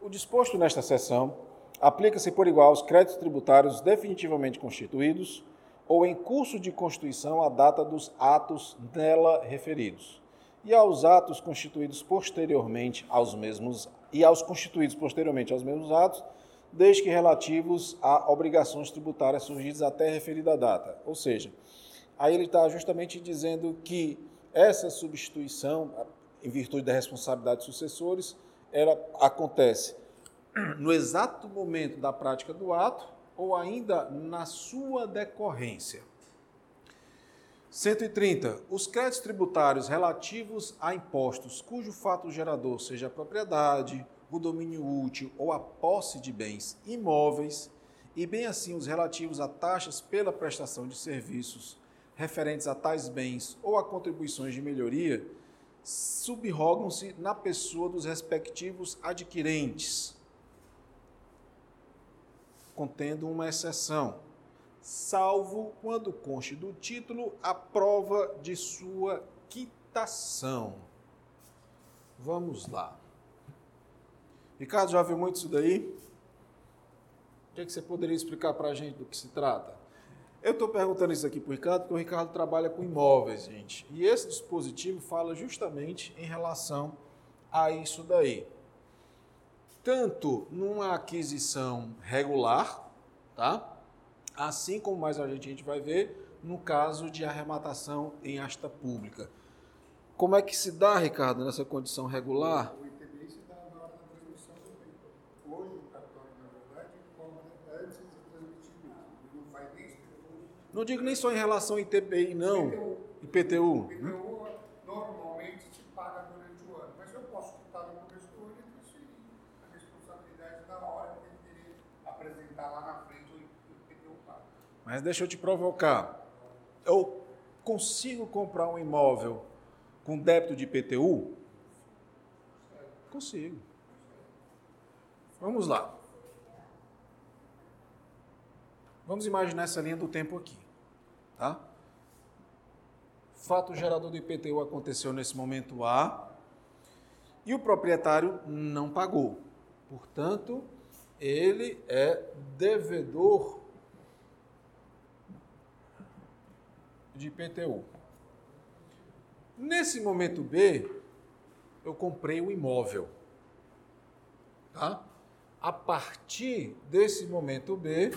O disposto nesta seção aplica-se por igual aos créditos tributários definitivamente constituídos ou em curso de constituição à data dos atos nela referidos, e aos atos constituídos posteriormente aos mesmos e aos constituídos posteriormente aos mesmos atos, desde que relativos a obrigações tributárias surgidas até referida data. Ou seja, aí ele está justamente dizendo que essa substituição, em virtude da responsabilidade dos sucessores, ela acontece no exato momento da prática do ato ou ainda na sua decorrência. 130. Os créditos tributários relativos a impostos cujo fato gerador seja a propriedade, o domínio útil ou a posse de bens imóveis, e bem assim os relativos a taxas pela prestação de serviços referentes a tais bens ou a contribuições de melhoria, subrogam-se na pessoa dos respectivos adquirentes, contendo uma exceção, salvo quando conste do título a prova de sua quitação. Vamos lá. Ricardo, já viu muito isso daí? O que, é que você poderia explicar para a gente do que se trata? Eu estou perguntando isso aqui para o Ricardo, porque o Ricardo trabalha com imóveis, gente. E esse dispositivo fala justamente em relação a isso daí. Tanto numa aquisição regular, tá? Assim como mais a gente, a gente vai ver no caso de arrematação em asta pública. Como é que se dá, Ricardo, nessa condição regular? O ITBI se dá na hora da transmissão também. Hoje o cartório, na verdade, cobra antes de transmitir mesmo. Não faz nem. Não digo nem só em relação ao ITBI, não. IPTU. O IPTU normalmente se paga durante o ano, mas eu posso quitar no começo do ano e transferir a responsabilidade na hora que ele querer apresentar lá na frente o IPTU pago. Mas deixa eu te provocar. Eu consigo comprar um imóvel com débito de IPTU? Consigo. Vamos lá. Vamos imaginar essa linha do tempo aqui, tá? Fato gerador do IPTU aconteceu nesse momento A e o proprietário não pagou. Portanto, ele é devedor de IPTU. Nesse momento B, eu comprei o imóvel. Tá? A partir desse momento B,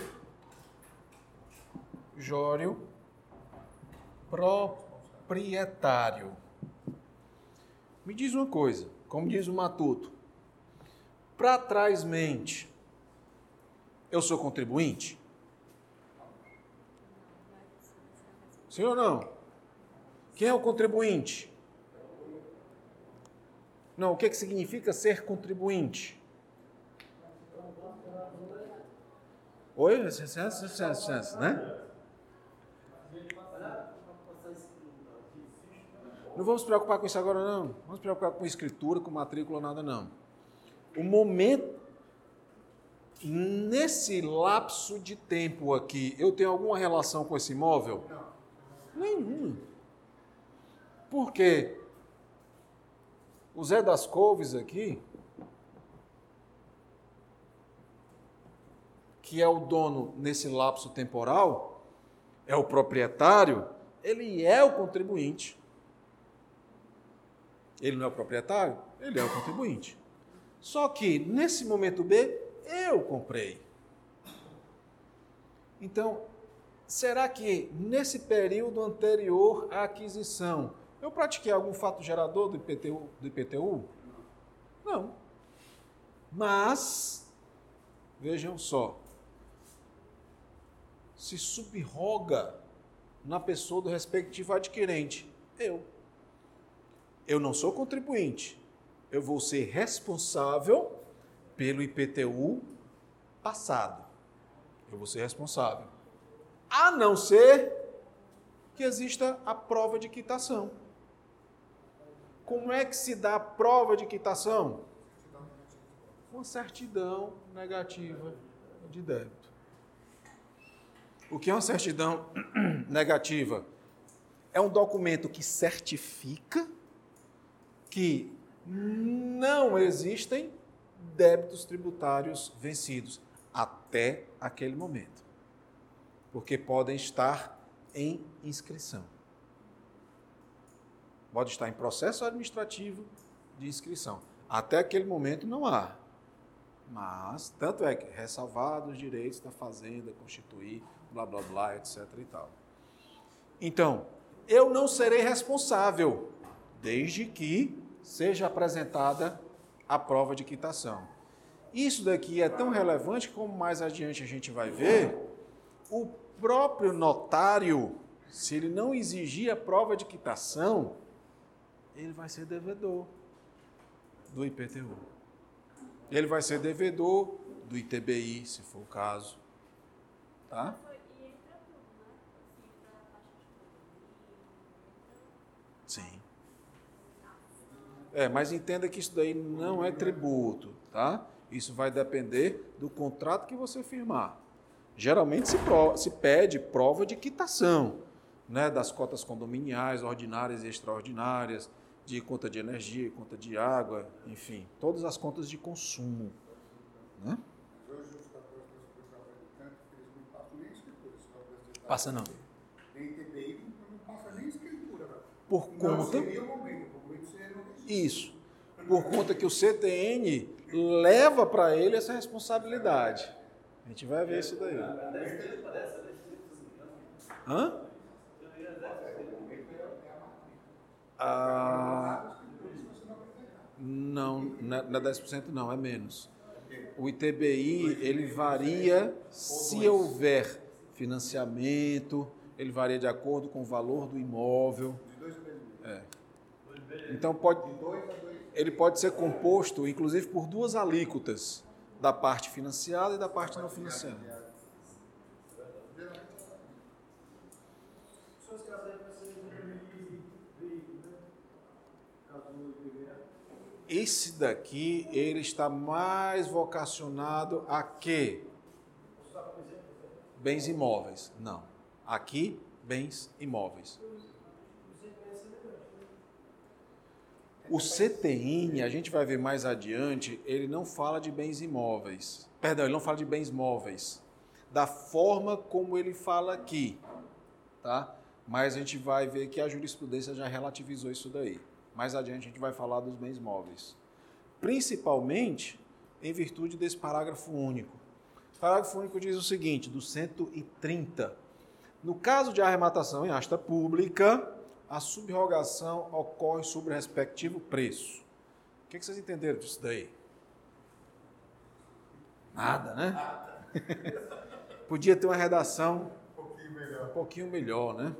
Jório, proprietário. Me diz uma coisa, como diz o Matuto, para trás mente, eu sou contribuinte? Sim ou não? Quem é o contribuinte? Não, o que, que significa ser contribuinte? Oi? Né? Não vamos se preocupar com isso agora, não. Não vamos se preocupar com escritura, com matrícula, nada, não. O momento, nesse lapso de tempo aqui, eu tenho alguma relação com esse imóvel? Nenhuma. Por quê? O Zé das Couves aqui, que é o dono nesse lapso temporal, é o proprietário, ele é o contribuinte. Ele não é o proprietário? Ele é o contribuinte. Só que nesse momento B, eu comprei. Então, será que nesse período anterior à aquisição, eu pratiquei algum fato gerador do IPTU? Do IPTU? Não. Mas, vejam só, se subroga na pessoa do respectivo adquirente. Eu. Eu não sou contribuinte. Eu vou ser responsável pelo IPTU passado. Eu vou ser responsável. A não ser que exista a prova de quitação. Como é que se dá a prova de quitação? Uma certidão negativa de débito. O que é uma certidão [CLEARS THROAT] negativa? É um documento que certifica que não existem débitos tributários vencidos até aquele momento, porque podem estar em inscrição. Pode estar em processo administrativo de inscrição. Até aquele momento não há. Mas, tanto é que ressalvados os direitos da fazenda, constituir, blá blá blá, etc. e tal. Então, eu não serei responsável, desde que seja apresentada a prova de quitação. Isso daqui é tão relevante como mais adiante a gente vai ver, o próprio notário, se ele não exigir a prova de quitação, ele vai ser devedor do IPTU. Ele vai ser devedor do ITBI, se for o caso. Tá? E entra tudo, né? Assim, condomínio, Sim. É, mas entenda que isso daí não é tributo, tá? Isso vai depender do contrato que você firmar. Geralmente se, pro- se pede prova de quitação, né, das cotas condominiais, ordinárias e extraordinárias, de conta de energia, conta de água, enfim, todas as contas de consumo. Né? Passa não. TBI, não passa nem escritura. Por conta. Isso. Por conta que o CTN leva para ele essa responsabilidade. A gente vai ver isso daí. Hã? Ah, não, é não é 10% não, é menos. O ITBI, ele varia se houver financiamento, ele varia de acordo com o valor do imóvel. É. Então pode, ele pode ser composto, inclusive, por duas alíquotas, da parte financiada e da parte não financiada. Esse daqui, ele está mais vocacionado a quê? Bens imóveis. Não. Aqui, bens imóveis. O CTN, a gente vai ver mais adiante, ele não fala de bens imóveis. Perdão, ele não fala de bens móveis. Da forma como ele fala aqui. Tá? Mas a gente vai ver que a jurisprudência já relativizou isso daí. Mais adiante a gente vai falar dos bens móveis. Principalmente em virtude desse parágrafo único. O parágrafo único diz o seguinte, do 130. No caso de arrematação em asta pública, a subrogação ocorre sobre o respectivo preço. O que, que vocês entenderam disso daí? Nada, né? [LAUGHS] Podia ter uma redação um pouquinho melhor. um pouquinho melhor, né?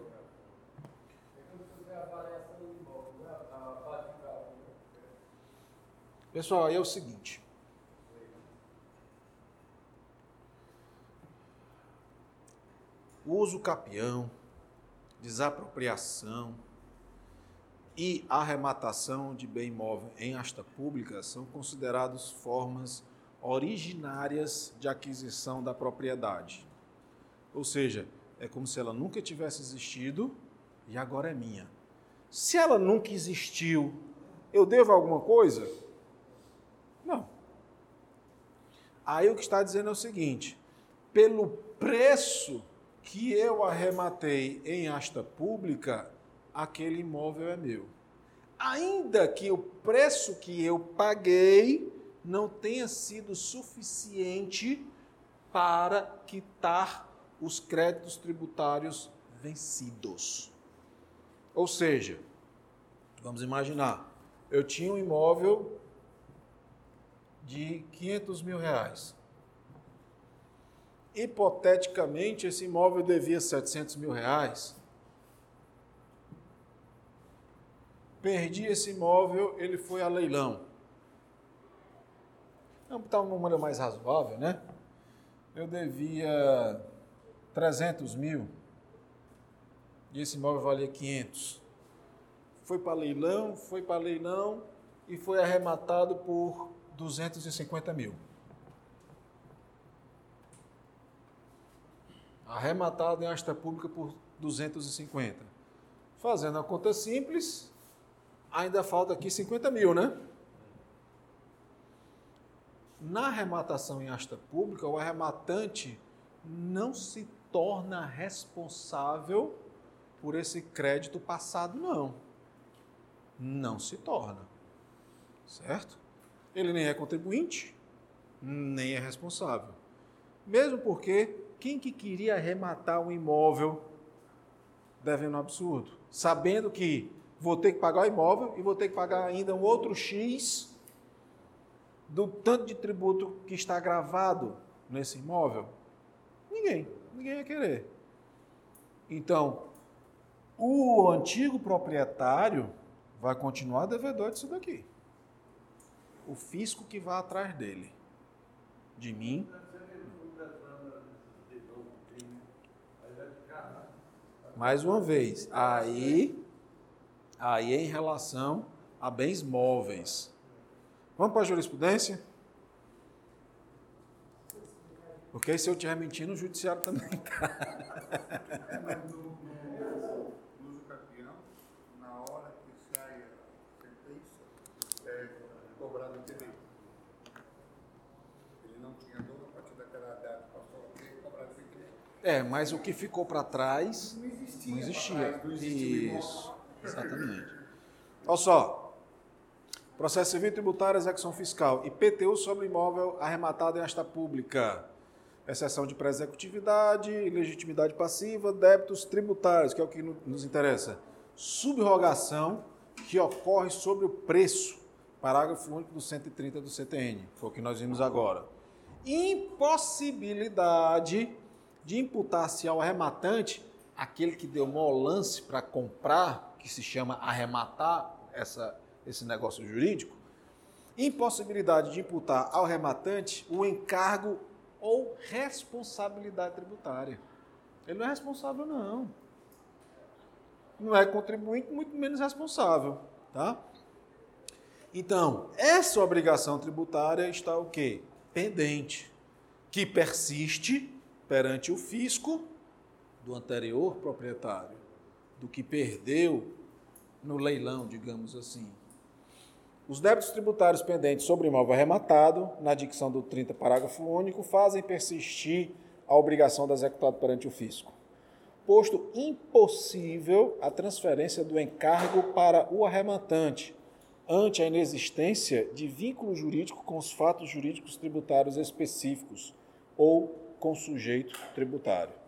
Pessoal, aí é o seguinte. Uso capião, desapropriação e arrematação de bem imóvel em asta pública são considerados formas originárias de aquisição da propriedade. Ou seja, é como se ela nunca tivesse existido e agora é minha. Se ela nunca existiu, eu devo alguma coisa? Não. Aí o que está dizendo é o seguinte: pelo preço que eu arrematei em asta pública, aquele imóvel é meu. Ainda que o preço que eu paguei não tenha sido suficiente para quitar os créditos tributários vencidos. Ou seja, vamos imaginar, eu tinha um imóvel de 500 mil reais. Hipoteticamente, esse imóvel devia 700 mil reais. Perdi esse imóvel, ele foi a leilão. Vamos botar um número mais razoável, né? Eu devia 300 mil e esse imóvel valia 500. Foi para leilão, foi para leilão e foi arrematado por 250 mil. Arrematado em asta pública por 250. Fazendo a conta simples, ainda falta aqui 50 mil, né? Na arrematação em asta pública, o arrematante não se torna responsável por esse crédito passado, não. Não se torna. Certo? Ele nem é contribuinte, nem é responsável. Mesmo porque quem que queria arrematar um imóvel devendo um absurdo? Sabendo que vou ter que pagar o imóvel e vou ter que pagar ainda um outro X do tanto de tributo que está gravado nesse imóvel? Ninguém, ninguém ia querer. Então, o antigo proprietário vai continuar devedor disso daqui. O fisco que vai atrás dele. De mim. Mais uma vez, aí, aí em relação a bens móveis. Vamos para a jurisprudência? Porque se eu estiver mentindo, o judiciário também está. [LAUGHS] É, mas o. É, que ficou para trás existia. não existia. papai, Não existia Isso, exatamente. Olha só. Processo civil tributário, execução fiscal. IPTU sobre imóvel arrematado em asta pública. Exceção de pré-executividade, legitimidade passiva, débitos tributários, que é o que no- nos interessa. Subrogação que ocorre sobre o preço. Parágrafo único do 130 do CTN, foi o que nós vimos agora. Impossibilidade de imputar-se ao arrematante aquele que deu maior lance para comprar, que se chama arrematar essa, esse negócio jurídico, impossibilidade de imputar ao rematante o encargo ou responsabilidade tributária. Ele não é responsável, não. Não é contribuinte, muito menos responsável. Tá? Então, essa obrigação tributária está o quê? Pendente, que persiste perante o fisco do anterior proprietário, do que perdeu no leilão, digamos assim. Os débitos tributários pendentes sobre imóvel arrematado, na dicção do 30, parágrafo único, fazem persistir a obrigação da executada perante o fisco, posto impossível a transferência do encargo para o arrematante, ante a inexistência de vínculo jurídico com os fatos jurídicos tributários específicos ou com sujeito tributário.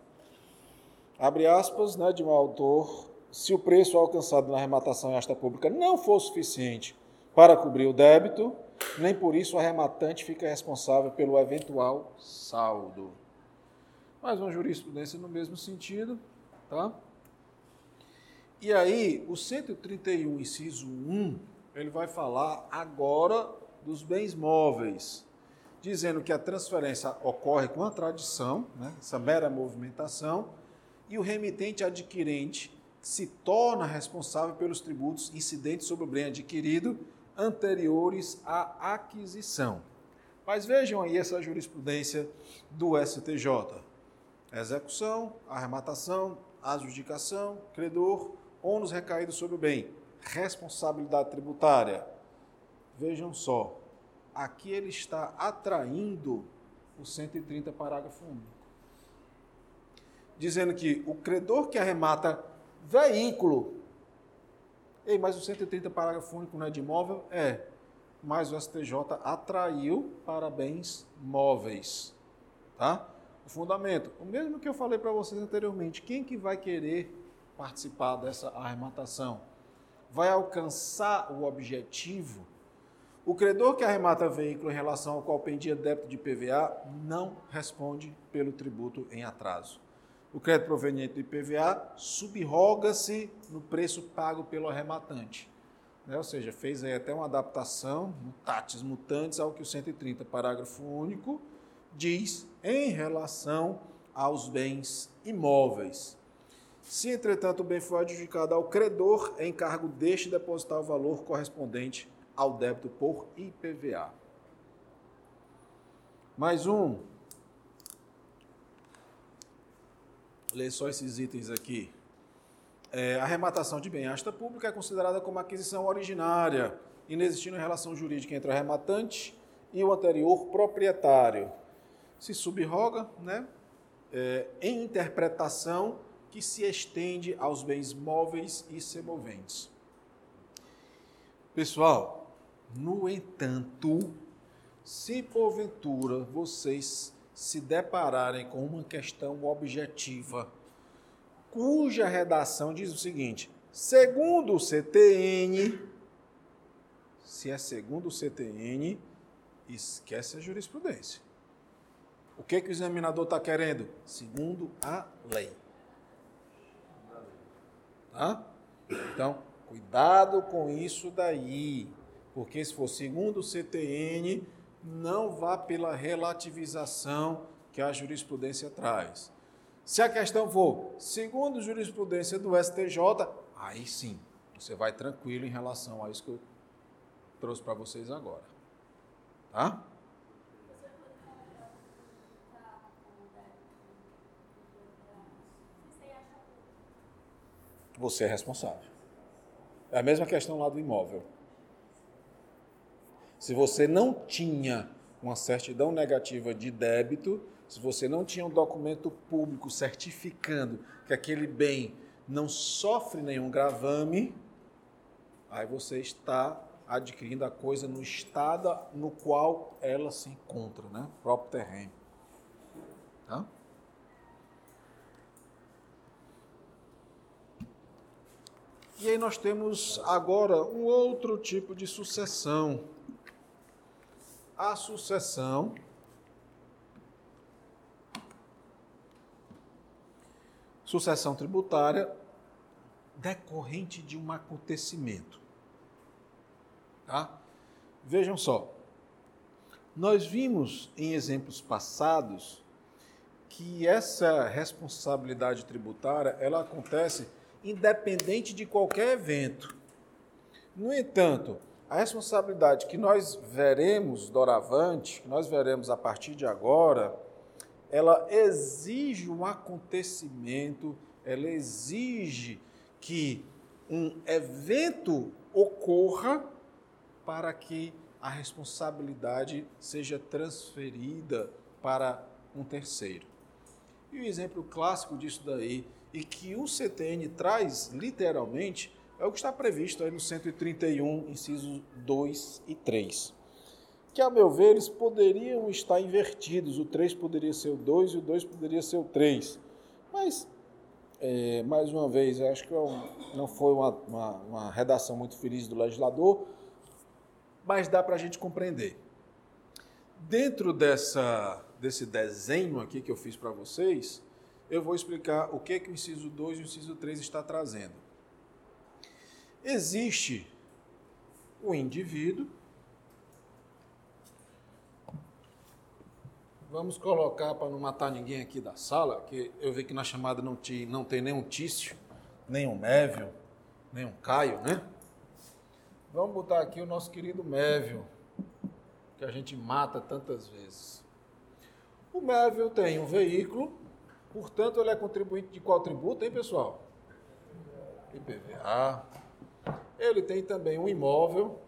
Abre aspas, né, de um autor, se o preço alcançado na arrematação em asta pública não for suficiente para cobrir o débito, nem por isso o arrematante fica responsável pelo eventual saldo. Mais uma jurisprudência no mesmo sentido, tá? E aí, o 131, inciso 1, ele vai falar agora dos bens móveis, dizendo que a transferência ocorre com a tradição, né, essa mera movimentação, e o remitente adquirente se torna responsável pelos tributos incidentes sobre o bem adquirido anteriores à aquisição. Mas vejam aí essa jurisprudência do STJ. Execução, arrematação, adjudicação, credor, ônus recaído sobre o bem, responsabilidade tributária. Vejam só, aqui ele está atraindo o 130 parágrafo único. Dizendo que o credor que arremata veículo Ei, mas o 130 parágrafo único não é de imóvel? É. Mas o STJ atraiu para bens móveis. Tá? O fundamento, o mesmo que eu falei para vocês anteriormente, quem que vai querer participar dessa arrematação? Vai alcançar o objetivo? O credor que arremata veículo em relação ao qual pendia débito de PVA não responde pelo tributo em atraso o crédito proveniente do IPVA subroga-se no preço pago pelo arrematante. Né? Ou seja, fez aí até uma adaptação, mutatis mutantes, ao que o 130, parágrafo único, diz em relação aos bens imóveis. Se, entretanto, o bem for adjudicado ao credor, é encargo deste depositar o valor correspondente ao débito por IPVA. Mais um, ler só esses itens aqui. É, arrematação de bem-asta pública é considerada como aquisição originária, inexistindo relação jurídica entre o arrematante e o anterior proprietário. Se subroga né, é, em interpretação que se estende aos bens móveis e semoventes. Pessoal, no entanto, se porventura vocês se depararem com uma questão objetiva, cuja redação diz o seguinte: segundo o CTN, se é segundo o CTN, esquece a jurisprudência. O que, que o examinador está querendo? Segundo a lei. Tá? Então, cuidado com isso daí. Porque se for segundo o CTN, não vá pela relativização que a jurisprudência traz. Se a questão for segundo jurisprudência do STJ, aí sim, você vai tranquilo em relação a isso que eu trouxe para vocês agora. Tá? Você é responsável. É a mesma questão lá do imóvel. Se você não tinha uma certidão negativa de débito, se você não tinha um documento público certificando que aquele bem não sofre nenhum gravame, aí você está adquirindo a coisa no estado no qual ela se encontra, né? O próprio terreno. Tá? E aí nós temos agora um outro tipo de sucessão a sucessão sucessão tributária decorrente de um acontecimento. Tá? Vejam só. Nós vimos em exemplos passados que essa responsabilidade tributária ela acontece independente de qualquer evento. No entanto, a responsabilidade que nós veremos doravante, que nós veremos a partir de agora, ela exige um acontecimento, ela exige que um evento ocorra para que a responsabilidade seja transferida para um terceiro. E o exemplo clássico disso daí, e que o CTN traz literalmente, é o que está previsto aí no 131, incisos 2 e 3. Que, a meu ver, eles poderiam estar invertidos. O 3 poderia ser o 2 e o 2 poderia ser o 3. Mas, é, mais uma vez, acho que é não foi uma, uma, uma redação muito feliz do legislador, mas dá para a gente compreender. Dentro dessa, desse desenho aqui que eu fiz para vocês, eu vou explicar o que, que o inciso 2 e o inciso 3 está trazendo. Existe o indivíduo. Vamos colocar para não matar ninguém aqui da sala, que eu vi que na chamada não, te, não tem nenhum Tício, nenhum Mévio, nenhum Caio, né? Vamos botar aqui o nosso querido Mévio, que a gente mata tantas vezes. O Mévio tem um veículo, portanto, ele é contribuinte de qual tributo, hein, pessoal? IPVA. Ele tem também um imóvel,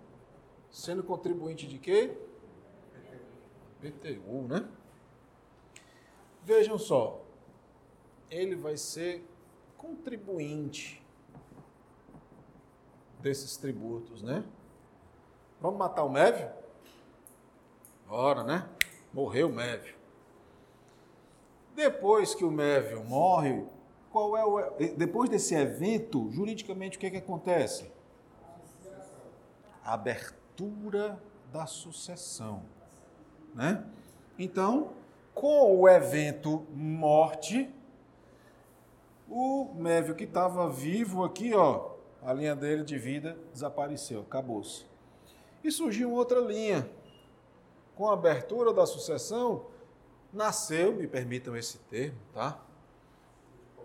sendo contribuinte de quê? PTU, né? Vejam só, ele vai ser contribuinte desses tributos, né? Vamos matar o Mévio? Bora, né? Morreu o Mévio. Depois que o Mévio morre, qual é o depois desse evento, juridicamente o que é que acontece? Abertura da sucessão, né? Então, com o evento morte, o Mévio que estava vivo aqui, ó, a linha dele de vida desapareceu, acabou-se. E surgiu outra linha. Com a abertura da sucessão, nasceu, me permitam esse termo, tá?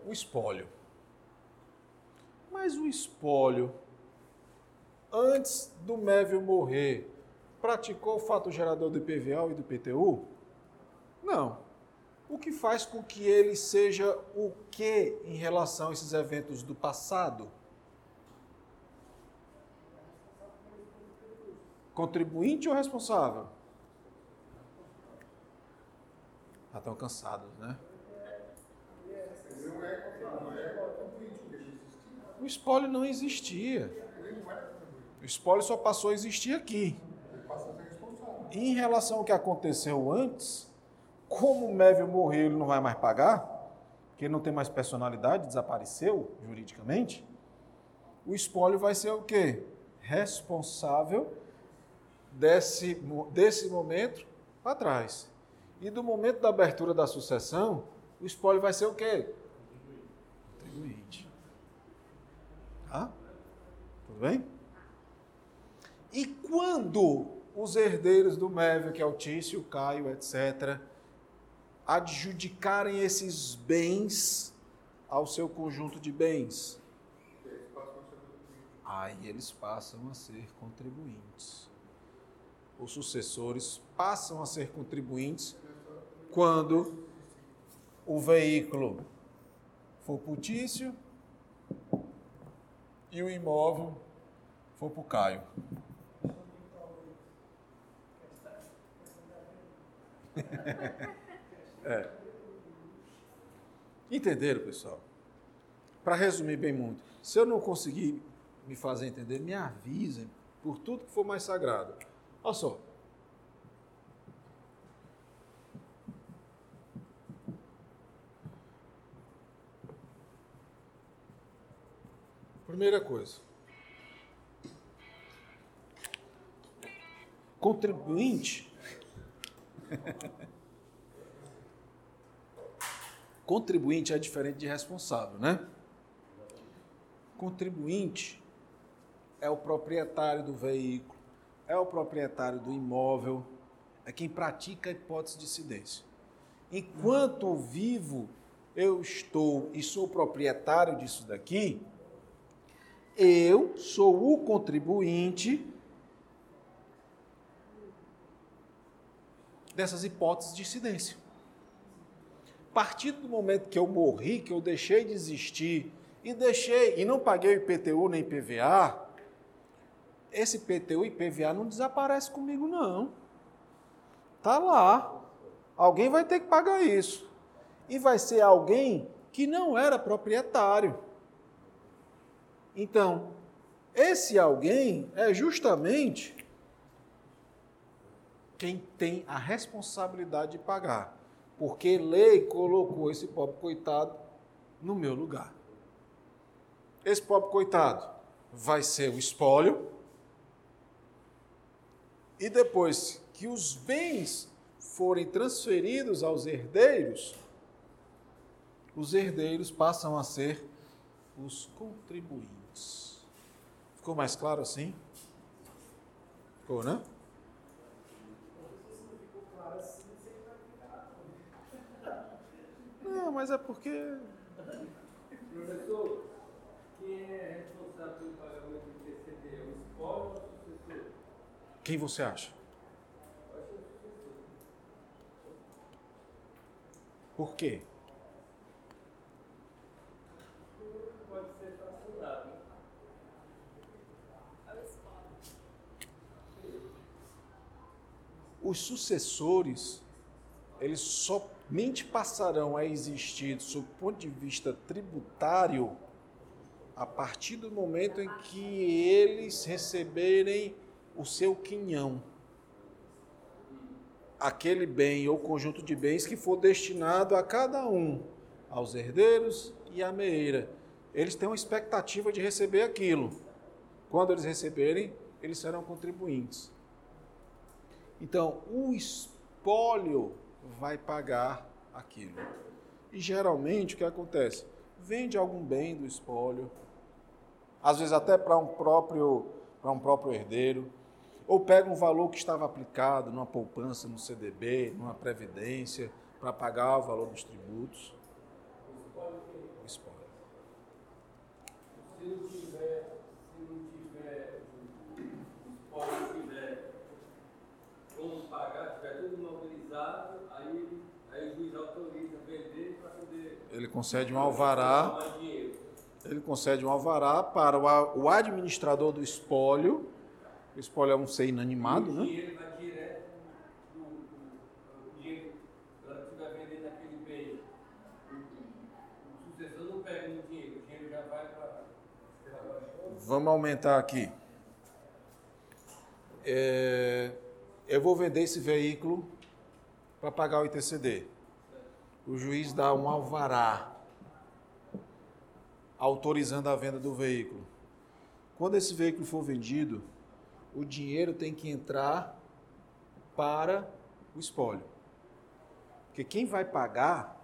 O espólio. Mas o espólio, antes do Mévio morrer, praticou o fato gerador do IPVA e do PTU? Não. O que faz com que ele seja o que em relação a esses eventos do passado? Contribuinte ou responsável? Já estão cansados, né? O espólio não existia. O espólio só passou a existir aqui. Em relação ao que aconteceu antes, como o Mévio morreu, ele não vai mais pagar, porque ele não tem mais personalidade, desapareceu juridicamente, o espólio vai ser o quê? Responsável desse, desse momento para trás. E do momento da abertura da sucessão, o espólio vai ser o quê? Contribuinte. Tá? Tudo bem? E quando os herdeiros do Mévio, que é o Tício, Caio, etc., adjudicarem esses bens ao seu conjunto de bens, aí eles passam a ser contribuintes os sucessores passam a ser contribuintes quando o veículo for putício e o imóvel for para o Caio. [LAUGHS] é. Entenderam, pessoal? Para resumir bem muito, se eu não conseguir me fazer entender, me avisem por tudo que for mais sagrado. Olha só. Primeira coisa. Contribuinte. [LAUGHS] Contribuinte é diferente de responsável, né? Contribuinte é o proprietário do veículo, é o proprietário do imóvel, é quem pratica a hipótese de incidência. Enquanto vivo, eu estou e sou proprietário disso daqui, eu sou o contribuinte dessas hipóteses de incidência. A partir do momento que eu morri, que eu deixei de existir e deixei e não paguei o IPTU nem PVA, esse IPTU e PVA não desaparece comigo não. Tá lá. Alguém vai ter que pagar isso. E vai ser alguém que não era proprietário. Então, esse alguém é justamente quem tem a responsabilidade de pagar. Porque lei colocou esse pobre coitado no meu lugar. Esse pobre coitado vai ser o espólio. E depois que os bens forem transferidos aos herdeiros, os herdeiros passam a ser os contribuintes. Ficou mais claro assim? Ficou, né? Não, mas é porque. Professor, quem é responsável pelo pagamento do PCD? É o espólio ou o sucessor? Quem você acha? Eu acho que é o sucessor. Por quê? Pode ser fracionado. É o espólio. Os sucessores, eles somente passarão a existir, sob o ponto de vista tributário, a partir do momento em que eles receberem o seu quinhão. Aquele bem ou conjunto de bens que for destinado a cada um, aos herdeiros e à meeira. Eles têm uma expectativa de receber aquilo. Quando eles receberem, eles serão contribuintes. Então, o espólio vai pagar aquilo. E geralmente o que acontece? Vende algum bem do espólio, às vezes até para um próprio para um próprio herdeiro, ou pega um valor que estava aplicado numa poupança, no CDB, numa previdência, para pagar o valor dos tributos. Espólio. Se tiver, se não tiver, o espólio tiver como pagar, tiver tudo imobilizado, aí, aí o juiz autoriza vender para poder Ele concede um alvará ele concede um alvará para o administrador do espólio. O espólio é um ser inanimado, né? dinheiro vai direto do, do, do dinheiro, ela estiver vendendo aquele bem. O, o sucessor não pega no dinheiro, o dinheiro já vai para. Vamos aumentar aqui. É, eu vou vender esse veículo para pagar o ITCD. O juiz dá um alvará autorizando a venda do veículo. Quando esse veículo for vendido, o dinheiro tem que entrar para o espólio. Porque quem vai pagar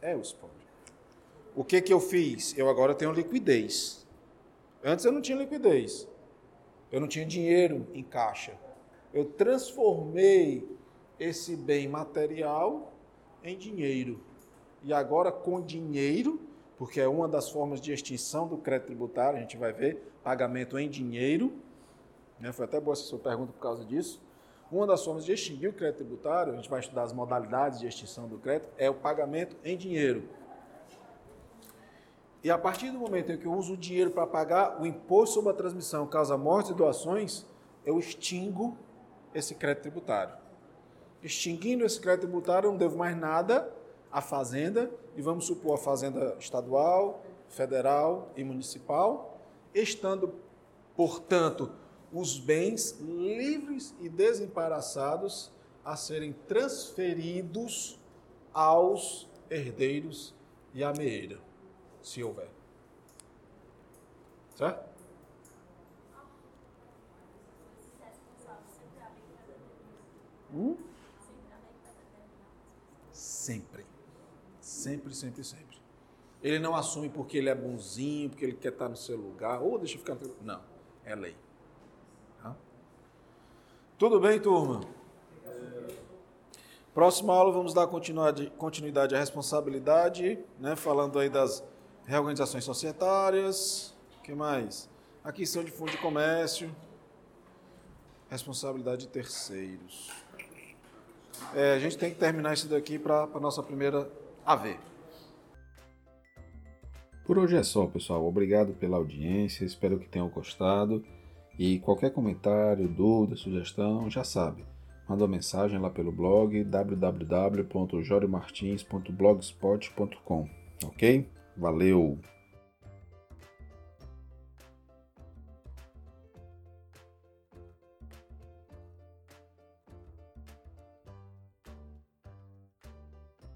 é o espólio. O que, que eu fiz? Eu agora tenho liquidez. Antes eu não tinha liquidez. Eu não tinha dinheiro em caixa. Eu transformei esse bem material em dinheiro. E agora, com dinheiro, porque é uma das formas de extinção do crédito tributário, a gente vai ver, pagamento em dinheiro. Né? Foi até boa essa sua pergunta por causa disso. Uma das formas de extinguir o crédito tributário, a gente vai estudar as modalidades de extinção do crédito, é o pagamento em dinheiro. E a partir do momento em que eu uso o dinheiro para pagar o imposto sobre a transmissão, causa mortes e doações, eu extingo esse crédito tributário. Extinguindo esse crédito tributário, não devo mais nada à Fazenda, e vamos supor a Fazenda estadual, federal e municipal, estando, portanto, os bens livres e desembaraçados a serem transferidos aos herdeiros e à meeira se houver. Certo? Hum? Sempre. Sempre. Sempre, sempre. Ele não assume porque ele é bonzinho, porque ele quer estar no seu lugar, ou deixa eu ficar. Não, é lei. Tá? Tudo bem, turma? Próxima aula vamos dar continuidade, continuidade à responsabilidade, né? falando aí das reorganizações societárias. O que mais? Aquisição de fundo de comércio. Responsabilidade de terceiros. É, a gente tem que terminar isso daqui para a nossa primeira AV. Por hoje é só, pessoal. Obrigado pela audiência, espero que tenham gostado. E qualquer comentário, dúvida, sugestão, já sabe. Manda uma mensagem lá pelo blog www.joriomartins.blogspot.com, ok? Valeu!